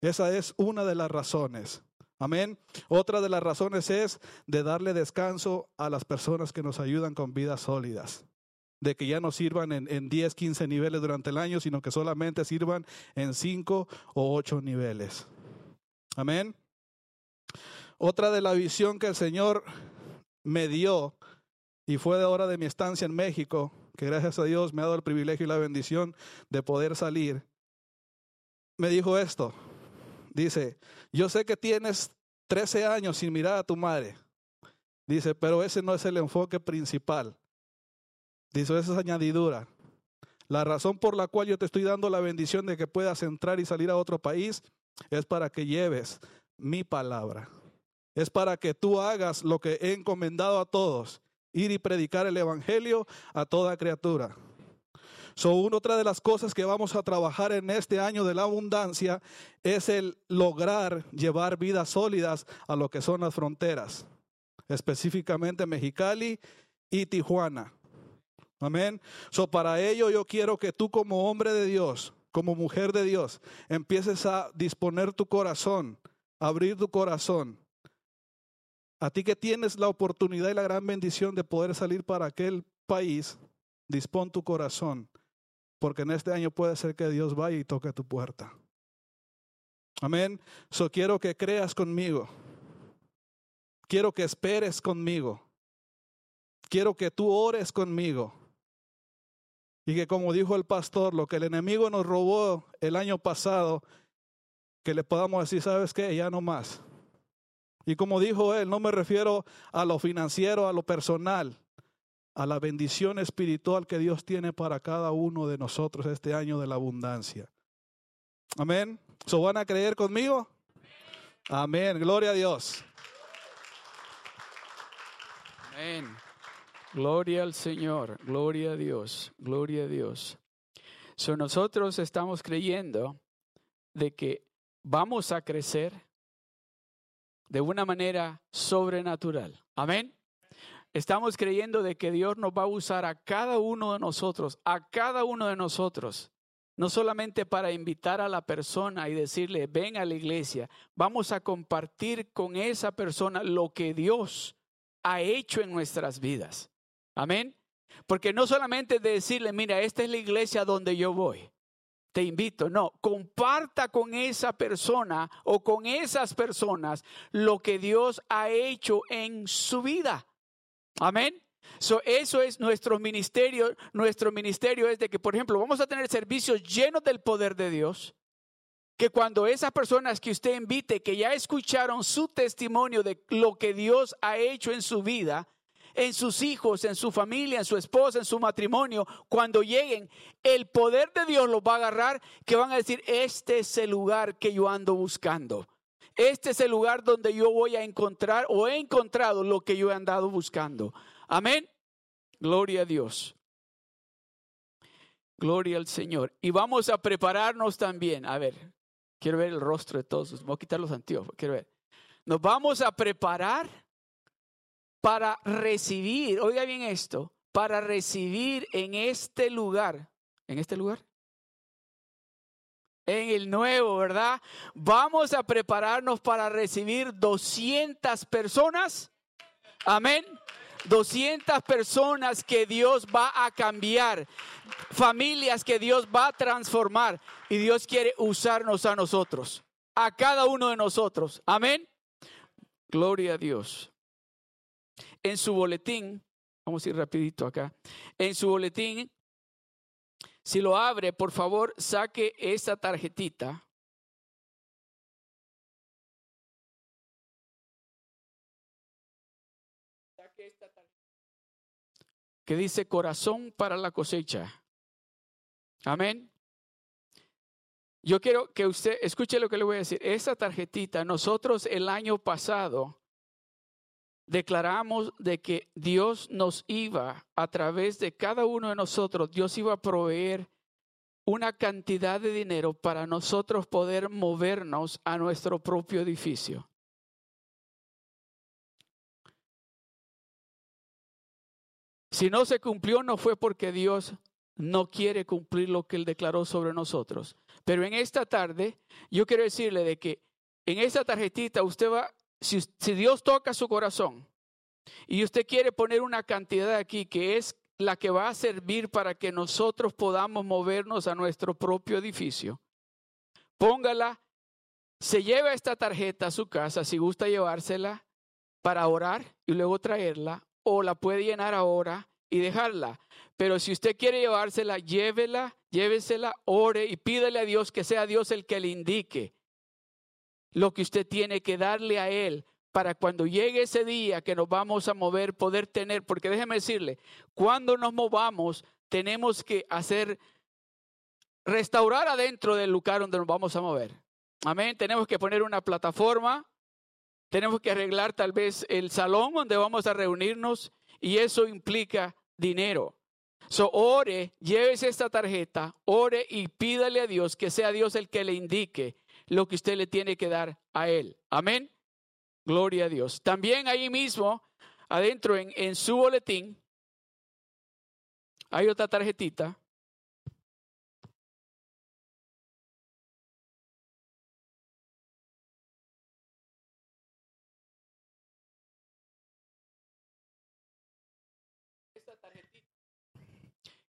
Esa es una de las razones. Amén. Otra de las razones es de darle descanso a las personas que nos ayudan con vidas sólidas de que ya no sirvan en, en 10, 15 niveles durante el año, sino que solamente sirvan en 5 o 8 niveles. Amén. Otra de la visión que el Señor me dio y fue de hora de mi estancia en México, que gracias a Dios me ha dado el privilegio y la bendición de poder salir, me dijo esto. Dice, yo sé que tienes 13 años sin mirar a tu madre. Dice, pero ese no es el enfoque principal. Dice, esa es añadidura. La razón por la cual yo te estoy dando la bendición de que puedas entrar y salir a otro país es para que lleves mi palabra. Es para que tú hagas lo que he encomendado a todos, ir y predicar el evangelio a toda criatura. So, otra de las cosas que vamos a trabajar en este año de la abundancia es el lograr llevar vidas sólidas a lo que son las fronteras, específicamente Mexicali y Tijuana. Amén. So, para ello yo quiero que tú como hombre de Dios, como mujer de Dios, empieces a disponer tu corazón, abrir tu corazón. A ti que tienes la oportunidad y la gran bendición de poder salir para aquel país, dispón tu corazón, porque en este año puede ser que Dios vaya y toque tu puerta. Amén. So quiero que creas conmigo. Quiero que esperes conmigo. Quiero que tú ores conmigo. Y que como dijo el pastor, lo que el enemigo nos robó el año pasado, que le podamos decir, ¿sabes qué? Ya no más. Y como dijo él, no me refiero a lo financiero, a lo personal, a la bendición espiritual que Dios tiene para cada uno de nosotros este año de la abundancia. Amén. ¿So van a creer conmigo? Amén. Gloria a Dios. Amén. Gloria al Señor, gloria a Dios, gloria a Dios. So nosotros estamos creyendo de que vamos a crecer de una manera sobrenatural. Amén. Estamos creyendo de que Dios nos va a usar a cada uno de nosotros, a cada uno de nosotros, no solamente para invitar a la persona y decirle, ven a la iglesia, vamos a compartir con esa persona lo que Dios ha hecho en nuestras vidas. Amén. Porque no solamente de decirle, mira, esta es la iglesia donde yo voy. Te invito, no, comparta con esa persona o con esas personas lo que Dios ha hecho en su vida. Amén. eso es nuestro ministerio. Nuestro ministerio es de que, por ejemplo, vamos a tener servicios llenos del poder de Dios. Que cuando esas personas que usted invite, que ya escucharon su testimonio de lo que Dios ha hecho en su vida, en sus hijos, en su familia, en su esposa, en su matrimonio, cuando lleguen, el poder de Dios los va a agarrar, que van a decir, este es el lugar que yo ando buscando. Este es el lugar donde yo voy a encontrar o he encontrado lo que yo he andado buscando. Amén. Gloria a Dios. Gloria al Señor. Y vamos a prepararnos también. A ver, quiero ver el rostro de todos. Voy a quitar los. Quiero ver. Nos vamos a preparar para recibir, oiga bien esto, para recibir en este lugar, en este lugar, en el nuevo, ¿verdad? Vamos a prepararnos para recibir 200 personas. Amén. 200 personas que Dios va a cambiar, familias que Dios va a transformar y Dios quiere usarnos a nosotros, a cada uno de nosotros. Amén. Gloria a Dios en su boletín, vamos a ir rapidito acá, en su boletín, si lo abre, por favor, saque esa tarjetita. Que dice corazón para la cosecha. Amén. Yo quiero que usted escuche lo que le voy a decir. Esa tarjetita, nosotros el año pasado declaramos de que Dios nos iba, a través de cada uno de nosotros, Dios iba a proveer una cantidad de dinero para nosotros poder movernos a nuestro propio edificio. Si no se cumplió, no fue porque Dios no quiere cumplir lo que Él declaró sobre nosotros. Pero en esta tarde, yo quiero decirle de que en esta tarjetita usted va si, Dios toca su corazón y usted quiere poner una cantidad aquí que es la que va a servir para que nosotros podamos movernos a nuestro propio edificio, póngala, se lleva esta tarjeta a su casa si gusta llevársela para orar y luego traerla, o la puede llenar ahora y dejarla. Pero si usted quiere llevársela, llévela, llévesela, ore y pídele a Dios que sea Dios el que le indique lo que usted tiene que darle a Él para cuando llegue ese día que nos vamos a mover, poder tener, porque déjeme decirle, cuando nos movamos, tenemos que hacer, restaurar adentro del lugar donde nos vamos a mover. Amén, tenemos que poner una plataforma, tenemos que arreglar tal vez el salón donde vamos a reunirnos y eso implica dinero. So, ore, llévese esta tarjeta, ore y pídale a Dios que sea Dios el que le indique lo que usted le tiene que dar a Él. Amén. Gloria a Dios. También ahí mismo, adentro en, en su boletín, hay otra tarjetita.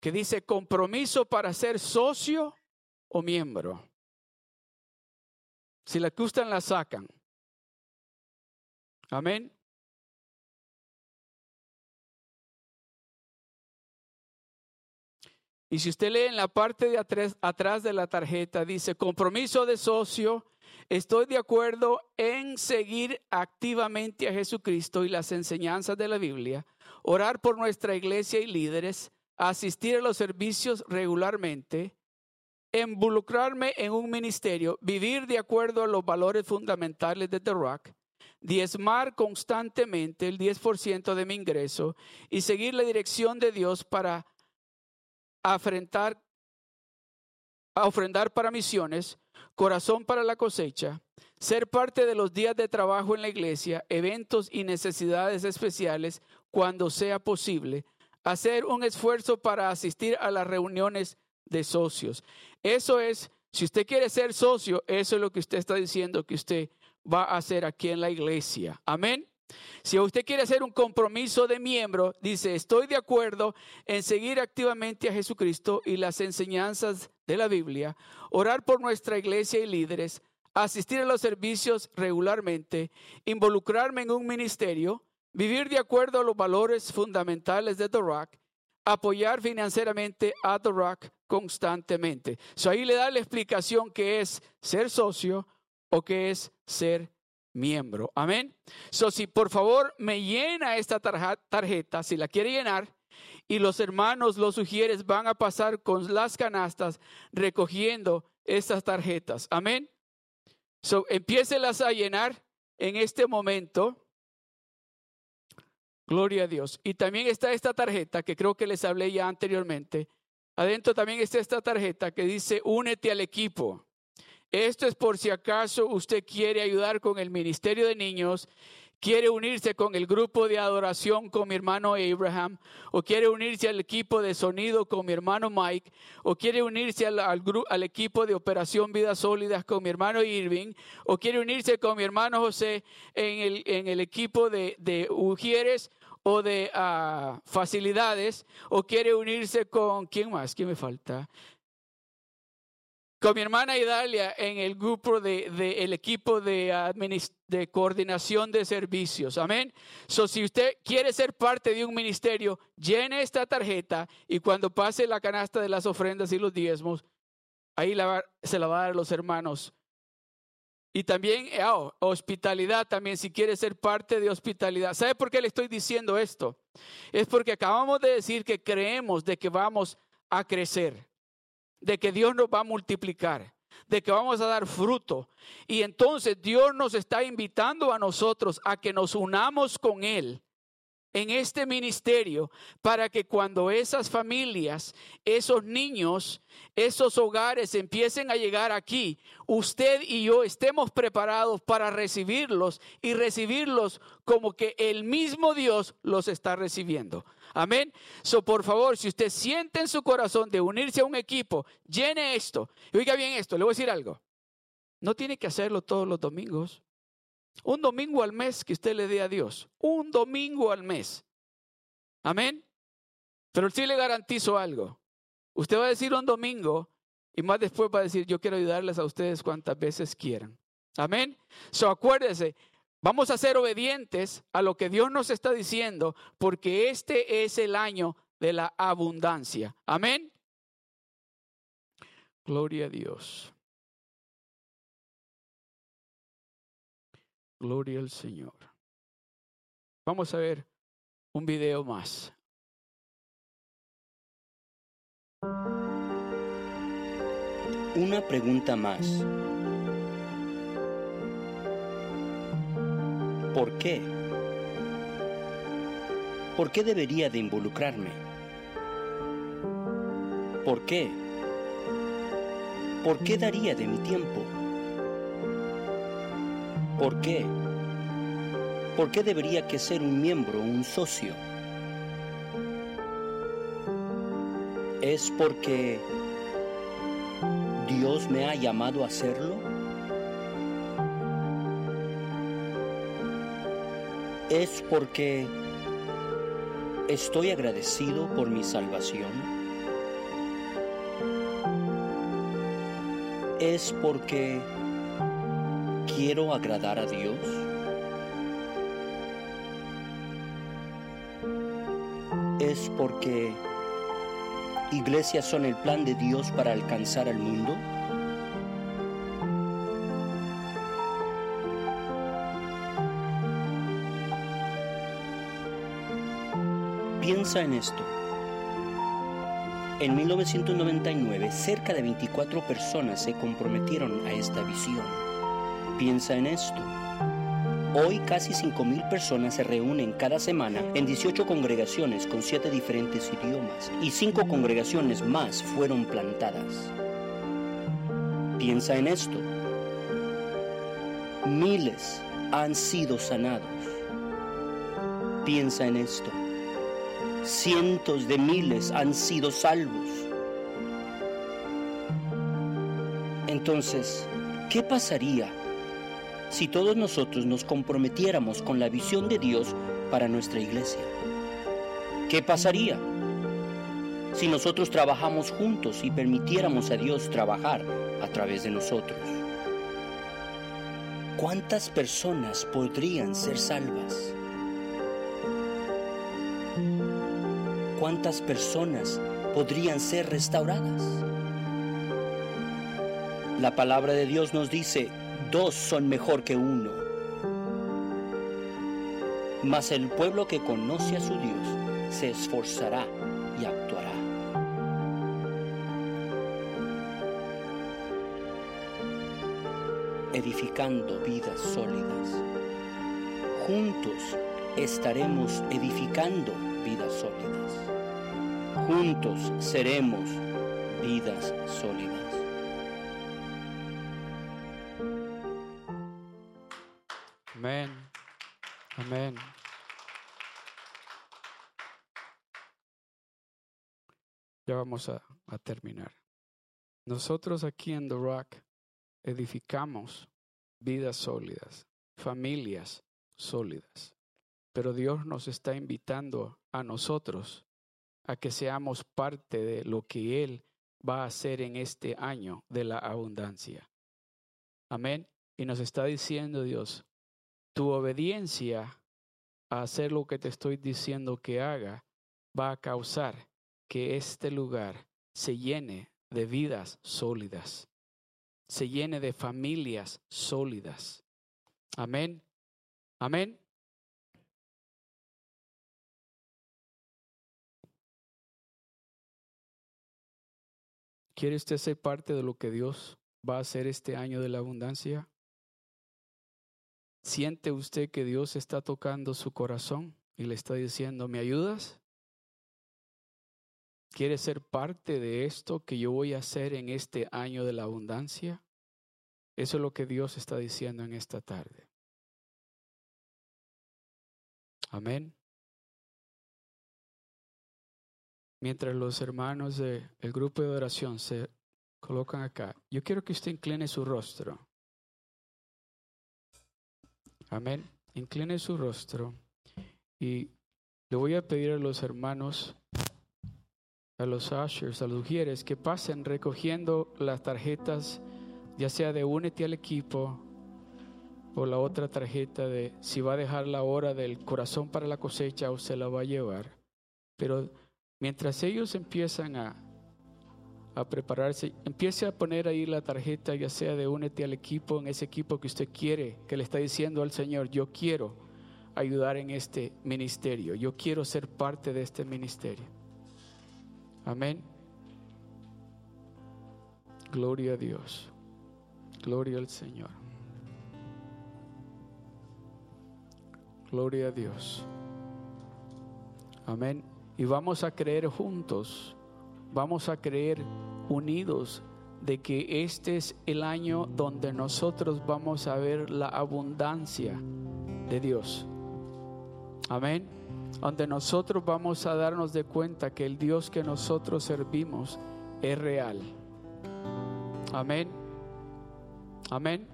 que dice compromiso para ser socio o miembro. Si la gustan, la sacan. Amén. Y si usted lee en la parte de atrás, de la tarjeta, dice, compromiso de socio, estoy de acuerdo en seguir activamente a Jesucristo y las enseñanzas de la Biblia, orar por nuestra iglesia y líderes, asistir a los servicios regularmente, involucrarme en un ministerio, vivir de acuerdo a los valores fundamentales de The Rock, diezmar constantemente el 10% de mi ingreso y seguir la dirección de Dios para afrentar, ofrendar para misiones, corazón para la cosecha, ser parte de los días de trabajo en la iglesia, eventos y necesidades especiales, cuando sea posible, hacer un esfuerzo para asistir a las reuniones de socios. Eso es, si usted quiere ser socio, eso es lo que usted está diciendo que usted va a hacer aquí en la iglesia. Amén. Si usted quiere hacer un compromiso de miembro, dice, estoy de acuerdo en seguir activamente a Jesucristo y las enseñanzas de la Biblia, orar por nuestra iglesia y líderes, asistir a los servicios regularmente, involucrarme en un ministerio, vivir de acuerdo a los valores fundamentales de The Rock, apoyar financieramente a The Rock constantemente. So ahí le da la explicación que es ser socio o que es ser miembro. Amén. So si por favor me llena esta tarjeta, si la quiere llenar, y los hermanos, los sugieres, van a pasar con las canastas recogiendo estas tarjetas. Amén. So, empiécelas a llenar en este momento. Gloria a Dios. Y también está esta tarjeta que creo que les hablé ya anteriormente. Adentro también está esta tarjeta que dice, únete al equipo. Esto es por si acaso usted quiere ayudar con el Ministerio de Niños quiere unirse con el grupo de adoración con mi hermano Abraham, o quiere unirse al equipo de sonido con mi hermano Mike, o quiere unirse al, equipo de operación Vidas Sólidas con mi hermano Irving, o quiere unirse con mi hermano José en el, en el equipo de, de Ujieres o de ah, facilidades, o quiere unirse con, ¿quién más? ¿Quién me falta? Con mi hermana Idalia en el grupo de, el equipo de, de coordinación de servicios. Amén. So, si usted quiere ser parte de un ministerio, llene esta tarjeta y cuando pase la canasta de las ofrendas y los diezmos, ahí la, se la va a dar a los hermanos. Y también oh, hospitalidad, también si quiere ser parte de hospitalidad. ¿Sabe por qué le estoy diciendo esto? Es porque acabamos de decir que creemos de que vamos a crecer de que Dios nos va a multiplicar, de que vamos a dar fruto. Y entonces Dios nos está invitando a nosotros a que nos unamos con Él en este ministerio para que cuando esas familias, esos niños, esos hogares empiecen a llegar aquí, usted y yo estemos preparados para recibirlos y recibirlos como que el mismo Dios los está recibiendo. Amén. So, por favor, si usted siente en su corazón de unirse a un equipo, llene esto. Y oiga bien esto, le voy a decir algo. No tiene que hacerlo todos los domingos. Un domingo al mes que usted le dé a Dios. Un domingo al mes. Amén. Pero sí le garantizo algo. Usted va a decir un domingo y más después va a decir, yo quiero ayudarles a ustedes cuantas veces quieran. Amén. So acuérdese, vamos a ser obedientes a lo que Dios nos está diciendo porque este es el año de la abundancia. Amén. Gloria a Dios. Gloria al Señor. Vamos a ver un video más. Una pregunta más. ¿Por qué? ¿Por qué debería de involucrarme? ¿Por qué? ¿Por qué daría de mi tiempo? ¿Por qué? ¿Por qué debería que ser un miembro, un socio? ¿Es porque Dios me ha llamado a hacerlo? ¿Es porque estoy agradecido por mi salvación? ¿Es porque quiero agradar a Dios? ¿Es porque iglesias son el plan de Dios para alcanzar al mundo? Piensa en esto. En 1999, cerca de 24 personas se comprometieron a esta visión. Piensa en esto. Hoy casi 5.000 personas se reúnen cada semana en 18 congregaciones con 7 diferentes idiomas y 5 congregaciones más fueron plantadas. Piensa en esto. Miles han sido sanados. Piensa en esto. Cientos de miles han sido salvos. Entonces, ¿qué pasaría si todos nosotros nos comprometiéramos con la visión de Dios para nuestra iglesia? ¿Qué pasaría si nosotros trabajamos juntos y permitiéramos a Dios trabajar a través de nosotros? ¿Cuántas personas podrían ser salvas? ¿Cuántas personas podrían ser restauradas? La palabra de Dios nos dice, dos son mejor que uno. Mas el pueblo que conoce a su Dios se esforzará y actuará. Edificando vidas sólidas. Juntos estaremos edificando vidas sólidas. Juntos seremos vidas sólidas. Amén. Amén. Ya vamos a, a, terminar. Nosotros aquí en The Rock edificamos vidas sólidas, familias sólidas. Pero Dios nos está invitando a nosotros a que seamos parte de lo que Él va a hacer en este año de la abundancia. Amén. Y nos está diciendo Dios, tu obediencia a hacer lo que te estoy diciendo que haga va a causar que este lugar se llene de vidas sólidas, se llene de familias sólidas. Amén. Amén. ¿Quiere usted ser parte de lo que Dios va a hacer este año de la abundancia? ¿Siente usted que Dios está tocando su corazón y le está diciendo, ¿me ayudas? ¿Quiere ser parte de esto que yo voy a hacer en este año de la abundancia? Eso es lo que Dios está diciendo en esta tarde. Amén. Mientras los hermanos del grupo de oración se colocan acá, yo quiero que usted incline su rostro. Amén. Incline su rostro y le voy a pedir a los hermanos, a los ushers, a los ujieres, que pasen recogiendo las tarjetas, ya sea de únete al equipo o la otra tarjeta de si va a dejar la hora del corazón para la cosecha o se la va a llevar. Pero mientras ellos empiezan a, a prepararse, empiece a poner ahí la tarjeta, ya sea de únete al equipo, en ese equipo que usted quiere, que le está diciendo al Señor, yo quiero ayudar en este ministerio, yo quiero ser parte de este ministerio. Amén. Gloria a Dios. Gloria al Señor. Gloria a Dios. Amén. Y vamos a creer juntos, vamos a creer unidos de que este es el año donde nosotros vamos a ver la abundancia de Dios. Amén. Donde nosotros vamos a darnos de cuenta que el Dios que nosotros servimos es real. Amén. Amén.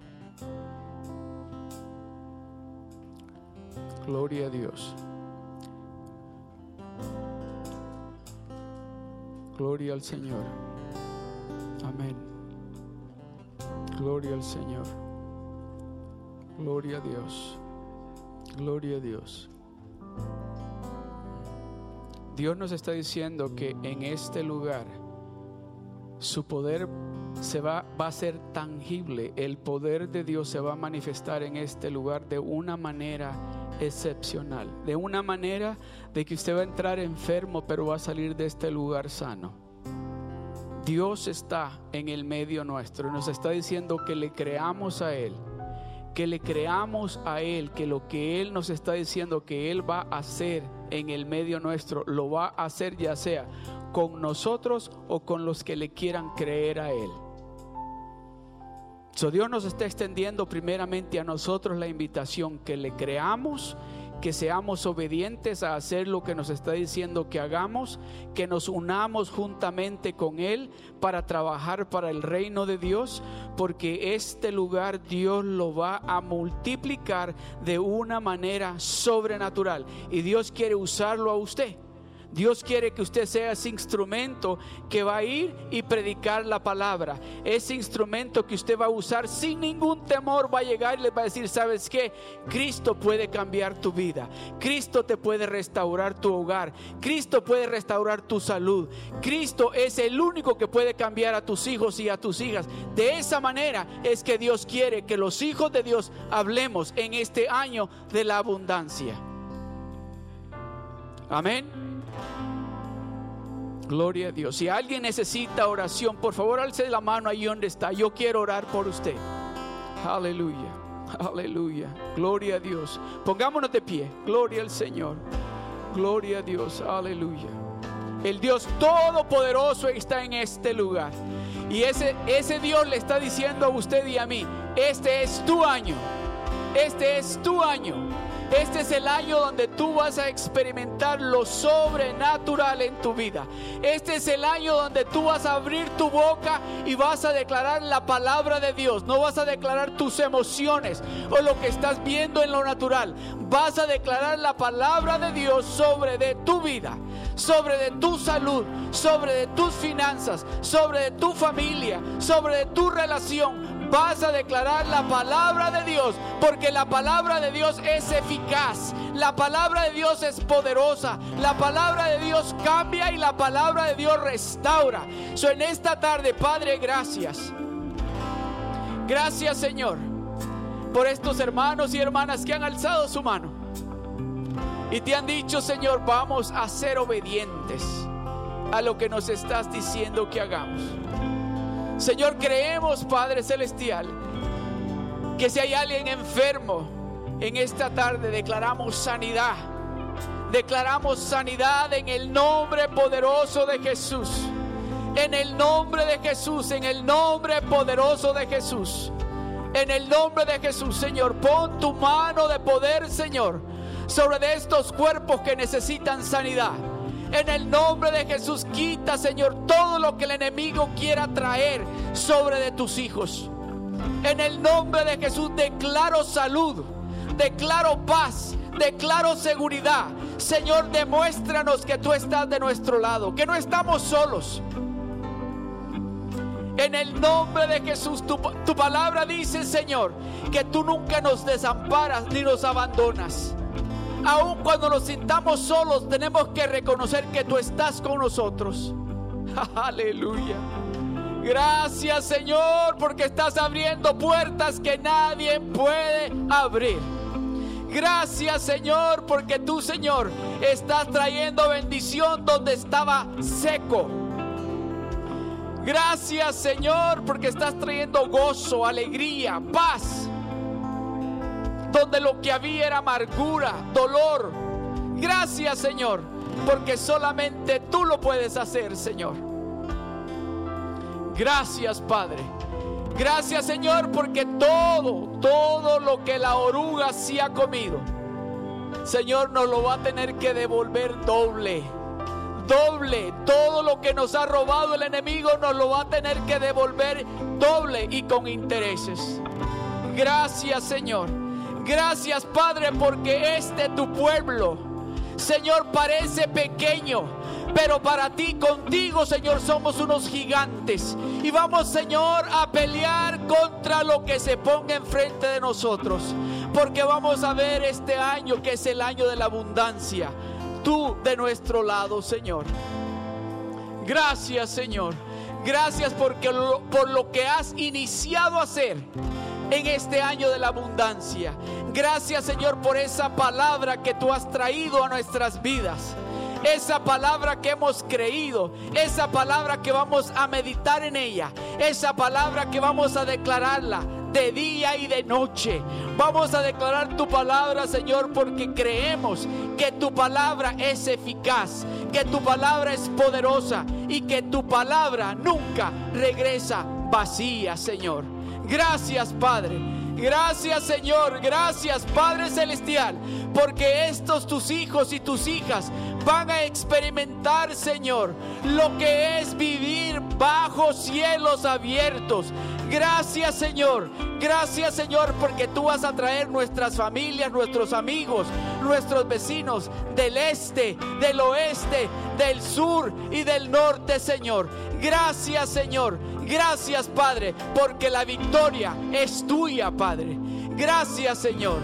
Gloria a Dios. Gloria al Señor. Amén. Gloria al Señor. Gloria a Dios. Gloria a Dios. Dios nos está diciendo que en este lugar su poder se va, va a ser tangible. El poder de Dios se va a manifestar en este lugar de una manera excepcional. De una manera de que usted va a entrar enfermo, pero va a salir de este lugar sano. Dios está en el medio nuestro nos está diciendo que le creamos a Él, que le creamos a Él, que lo que Él nos está diciendo que Él va a hacer en el medio nuestro, lo va a hacer ya sea con nosotros o con los que le quieran creer a Él. So Dios nos está extendiendo primeramente a nosotros la invitación que le creamos, que seamos obedientes a hacer lo que nos está diciendo que hagamos, que nos unamos juntamente con Él para trabajar para el reino de Dios, porque este lugar Dios lo va a multiplicar de una manera sobrenatural y Dios quiere usarlo a usted. Dios quiere que usted sea ese instrumento que va a ir y predicar la palabra. Ese instrumento que usted va a usar sin ningún temor va a llegar y le va a decir, ¿sabes qué? Cristo puede cambiar tu vida. Cristo te puede restaurar tu hogar. Cristo puede restaurar tu salud. Cristo es el único que puede cambiar a tus hijos y a tus hijas. De esa manera es que Dios quiere que los hijos de Dios hablemos en este año de la abundancia. Amén. Gloria a Dios. Si alguien necesita oración, por favor, alce la mano ahí donde está. Yo quiero orar por usted. Aleluya. Aleluya. Gloria a Dios. Pongámonos de pie. Gloria al Señor. Gloria a Dios. Aleluya. El Dios Todopoderoso está en este lugar. Y ese, ese Dios le está diciendo a usted y a mí, este es tu año. Este es tu año. Este es el año donde tú vas a experimentar lo sobrenatural en tu vida. Este es el año donde tú vas a abrir tu boca y vas a declarar la palabra de Dios. No vas a declarar tus emociones o lo que estás viendo en lo natural. Vas a declarar la palabra de Dios sobre de tu vida, sobre de tu salud, sobre de tus finanzas, sobre de tu familia, sobre de tu relación vas a declarar la palabra de Dios, porque la palabra de Dios es eficaz, la palabra de Dios es poderosa, la palabra de Dios cambia y la palabra de Dios restaura. So, en esta tarde, Padre, gracias. Gracias, Señor, por estos hermanos y hermanas que han alzado su mano y te han dicho, Señor, vamos a ser obedientes a lo que nos estás diciendo que hagamos. Señor, creemos, Padre Celestial, que si hay alguien enfermo en esta tarde, declaramos sanidad. Declaramos sanidad en el nombre poderoso de Jesús. En el nombre de Jesús, en el nombre poderoso de Jesús. En el nombre de Jesús, Señor, pon tu mano de poder, Señor, sobre estos cuerpos que necesitan sanidad. En el nombre de Jesús, quita, Señor, todo lo que el enemigo quiera traer sobre de tus hijos. En el nombre de Jesús, declaro salud, declaro paz, declaro seguridad. Señor, demuéstranos que tú estás de nuestro lado, que no estamos solos. En el nombre de Jesús, tu, tu, palabra dice, Señor, que tú nunca nos desamparas ni nos abandonas. Aun cuando nos sintamos solos, tenemos que reconocer que tú estás con nosotros. Aleluya. Gracias Señor porque estás abriendo puertas que nadie puede abrir. Gracias Señor porque tú Señor estás trayendo bendición donde estaba seco. Gracias Señor porque estás trayendo gozo, alegría, paz donde lo que había era amargura, dolor. Gracias Señor, porque solamente tú lo puedes hacer, Señor. Gracias Padre. Gracias Señor, porque todo, todo lo que la oruga sí ha comido, Señor nos lo va a tener que devolver doble. Doble, todo lo que nos ha robado el enemigo nos lo va a tener que devolver doble y con intereses. Gracias Señor. Gracias Padre porque este tu pueblo, Señor, parece pequeño. Pero para ti, contigo, Señor, somos unos gigantes. Y vamos, Señor, a pelear contra lo que se ponga enfrente de nosotros. Porque vamos a ver este año que es el año de la abundancia. Tú de nuestro lado, Señor. Gracias, Señor. Gracias porque por lo que has iniciado a hacer en este año de la abundancia. Gracias Señor por esa palabra que tú has traído a nuestras vidas. Esa palabra que hemos creído, esa palabra que vamos a meditar en ella, esa palabra que vamos a declararla de día y de noche. Vamos a declarar tu palabra, Señor, porque creemos que tu palabra es eficaz, que tu palabra es poderosa y que tu palabra nunca regresa vacía, Señor. Gracias, Padre. Gracias Señor, gracias Padre Celestial, porque estos tus hijos y tus hijas van a experimentar, Señor, lo que es vivir bajo cielos abiertos. Gracias Señor, gracias Señor, porque tú vas a traer nuestras familias, nuestros amigos, nuestros vecinos del este, del oeste, del sur y del norte, Señor. Gracias Señor, gracias Padre, porque la victoria es tuya, Padre. Gracias Señor,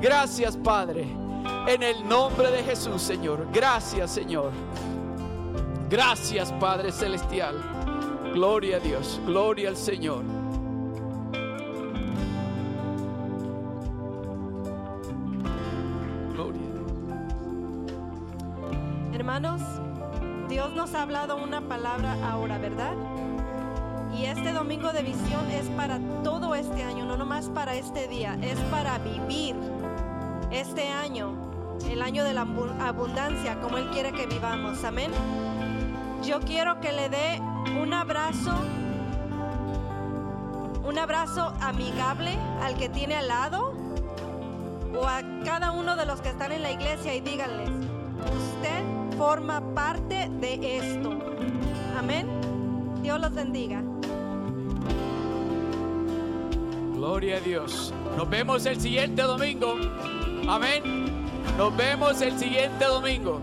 gracias Padre. En el nombre de Jesús, Señor. Gracias, Señor. Gracias, Padre Celestial. Gloria a Dios, gloria al Señor. Gloria. Hermanos, Dios nos ha hablado una palabra ahora, ¿verdad? Y este domingo de visión es para todo este año, no nomás para este día, es para vivir este año, el año de la abu- abundancia, como Él quiere que vivamos. Amén. Yo quiero que le dé un abrazo, un abrazo amigable al que tiene al lado o a cada uno de los que están en la iglesia y díganles, usted forma parte de esto. Amén. Dios los bendiga. Gloria a Dios. Nos vemos el siguiente domingo. Amén. Nos vemos el siguiente domingo.